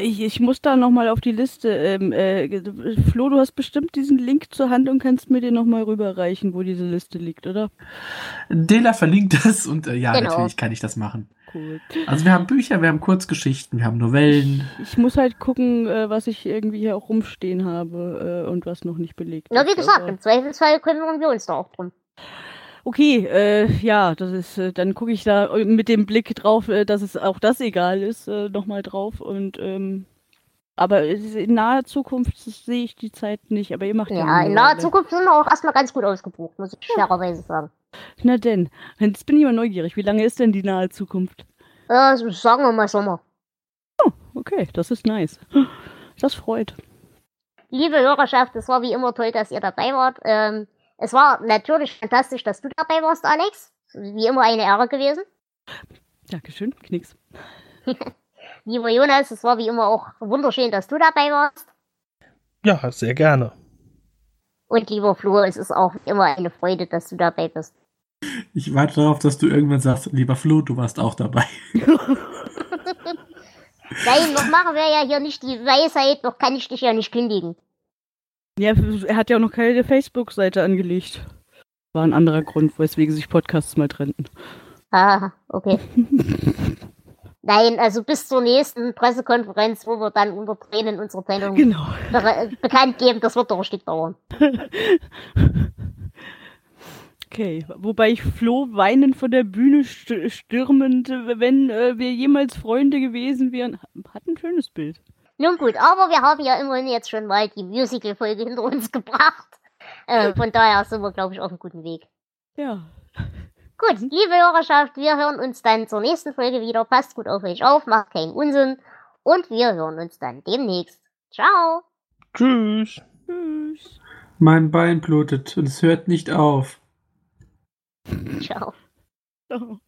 ich, ich muss da nochmal auf die Liste. Ähm, äh, Flo, du hast bestimmt diesen Link zur Hand und kannst mir den nochmal rüberreichen, wo diese Liste liegt, oder? Dela verlinkt das und äh, ja, Genau. natürlich kann ich das machen. Cool. Also wir haben Bücher, wir haben Kurzgeschichten, wir haben Novellen. Ich muss halt gucken, äh, was ich irgendwie hier auch rumstehen habe äh, und was noch nicht belegt Na, wie ist, gesagt, aber- im Zweifelsfall kümmern wir uns da auch drum. Okay, äh, ja, das ist, äh, dann gucke ich da mit dem Blick drauf, äh, dass es auch das egal ist, äh, nochmal drauf und ähm, aber in naher Zukunft sehe ich die Zeit nicht, aber ihr macht ja, Ja, in naher. Zukunft sind wir auch erstmal ganz gut ausgebucht, muss ich fairerweise sagen. Na denn, jetzt bin ich mal neugierig. Wie lange ist denn die nahe Zukunft? Äh, sagen wir mal Sommer. Okay, das ist nice. Das freut. Liebe Hörerschaft, es war wie immer toll, dass ihr dabei wart. Ähm, es war natürlich fantastisch, dass du dabei warst, Alex. Wie immer eine Ehre gewesen. Dankeschön, Knicks. Lieber Jonas, es war wie immer auch wunderschön, dass du dabei warst. Ja, sehr gerne. Und lieber Flo, es ist auch wie immer eine Freude, dass du dabei bist. Ich warte darauf, dass du irgendwann sagst, lieber Flo, du warst auch dabei. Nein, noch machen wir ja hier nicht die Weisheit, noch kann ich dich ja nicht kündigen. Ja, er hat ja auch noch keine Facebook-Seite angelegt. War ein anderer Grund, weswegen sich Podcasts mal trennten. Ah, okay. Nein, also bis zur nächsten Pressekonferenz, wo wir dann unter Tränen unsere Trennung Genau. be bekannt geben, das wird doch ein Stück dauern. Okay, wobei ich Flo weinend von der Bühne st stürmend, äh, wenn äh, wir jemals Freunde gewesen wären, hat ein schönes Bild. Nun gut, aber wir haben ja immerhin jetzt schon mal die Musical-Folge hinter uns gebracht. Äh, von daher sind wir, glaube ich, auf einem guten Weg. Ja. Gut, liebe Hörerschaft, wir hören uns dann zur nächsten Folge wieder. Passt gut auf euch auf, macht keinen Unsinn. Und wir hören uns dann demnächst. Ciao. Tschüss. Tschüss. Mein Bein blutet und es hört nicht auf. Ciao. Ciao.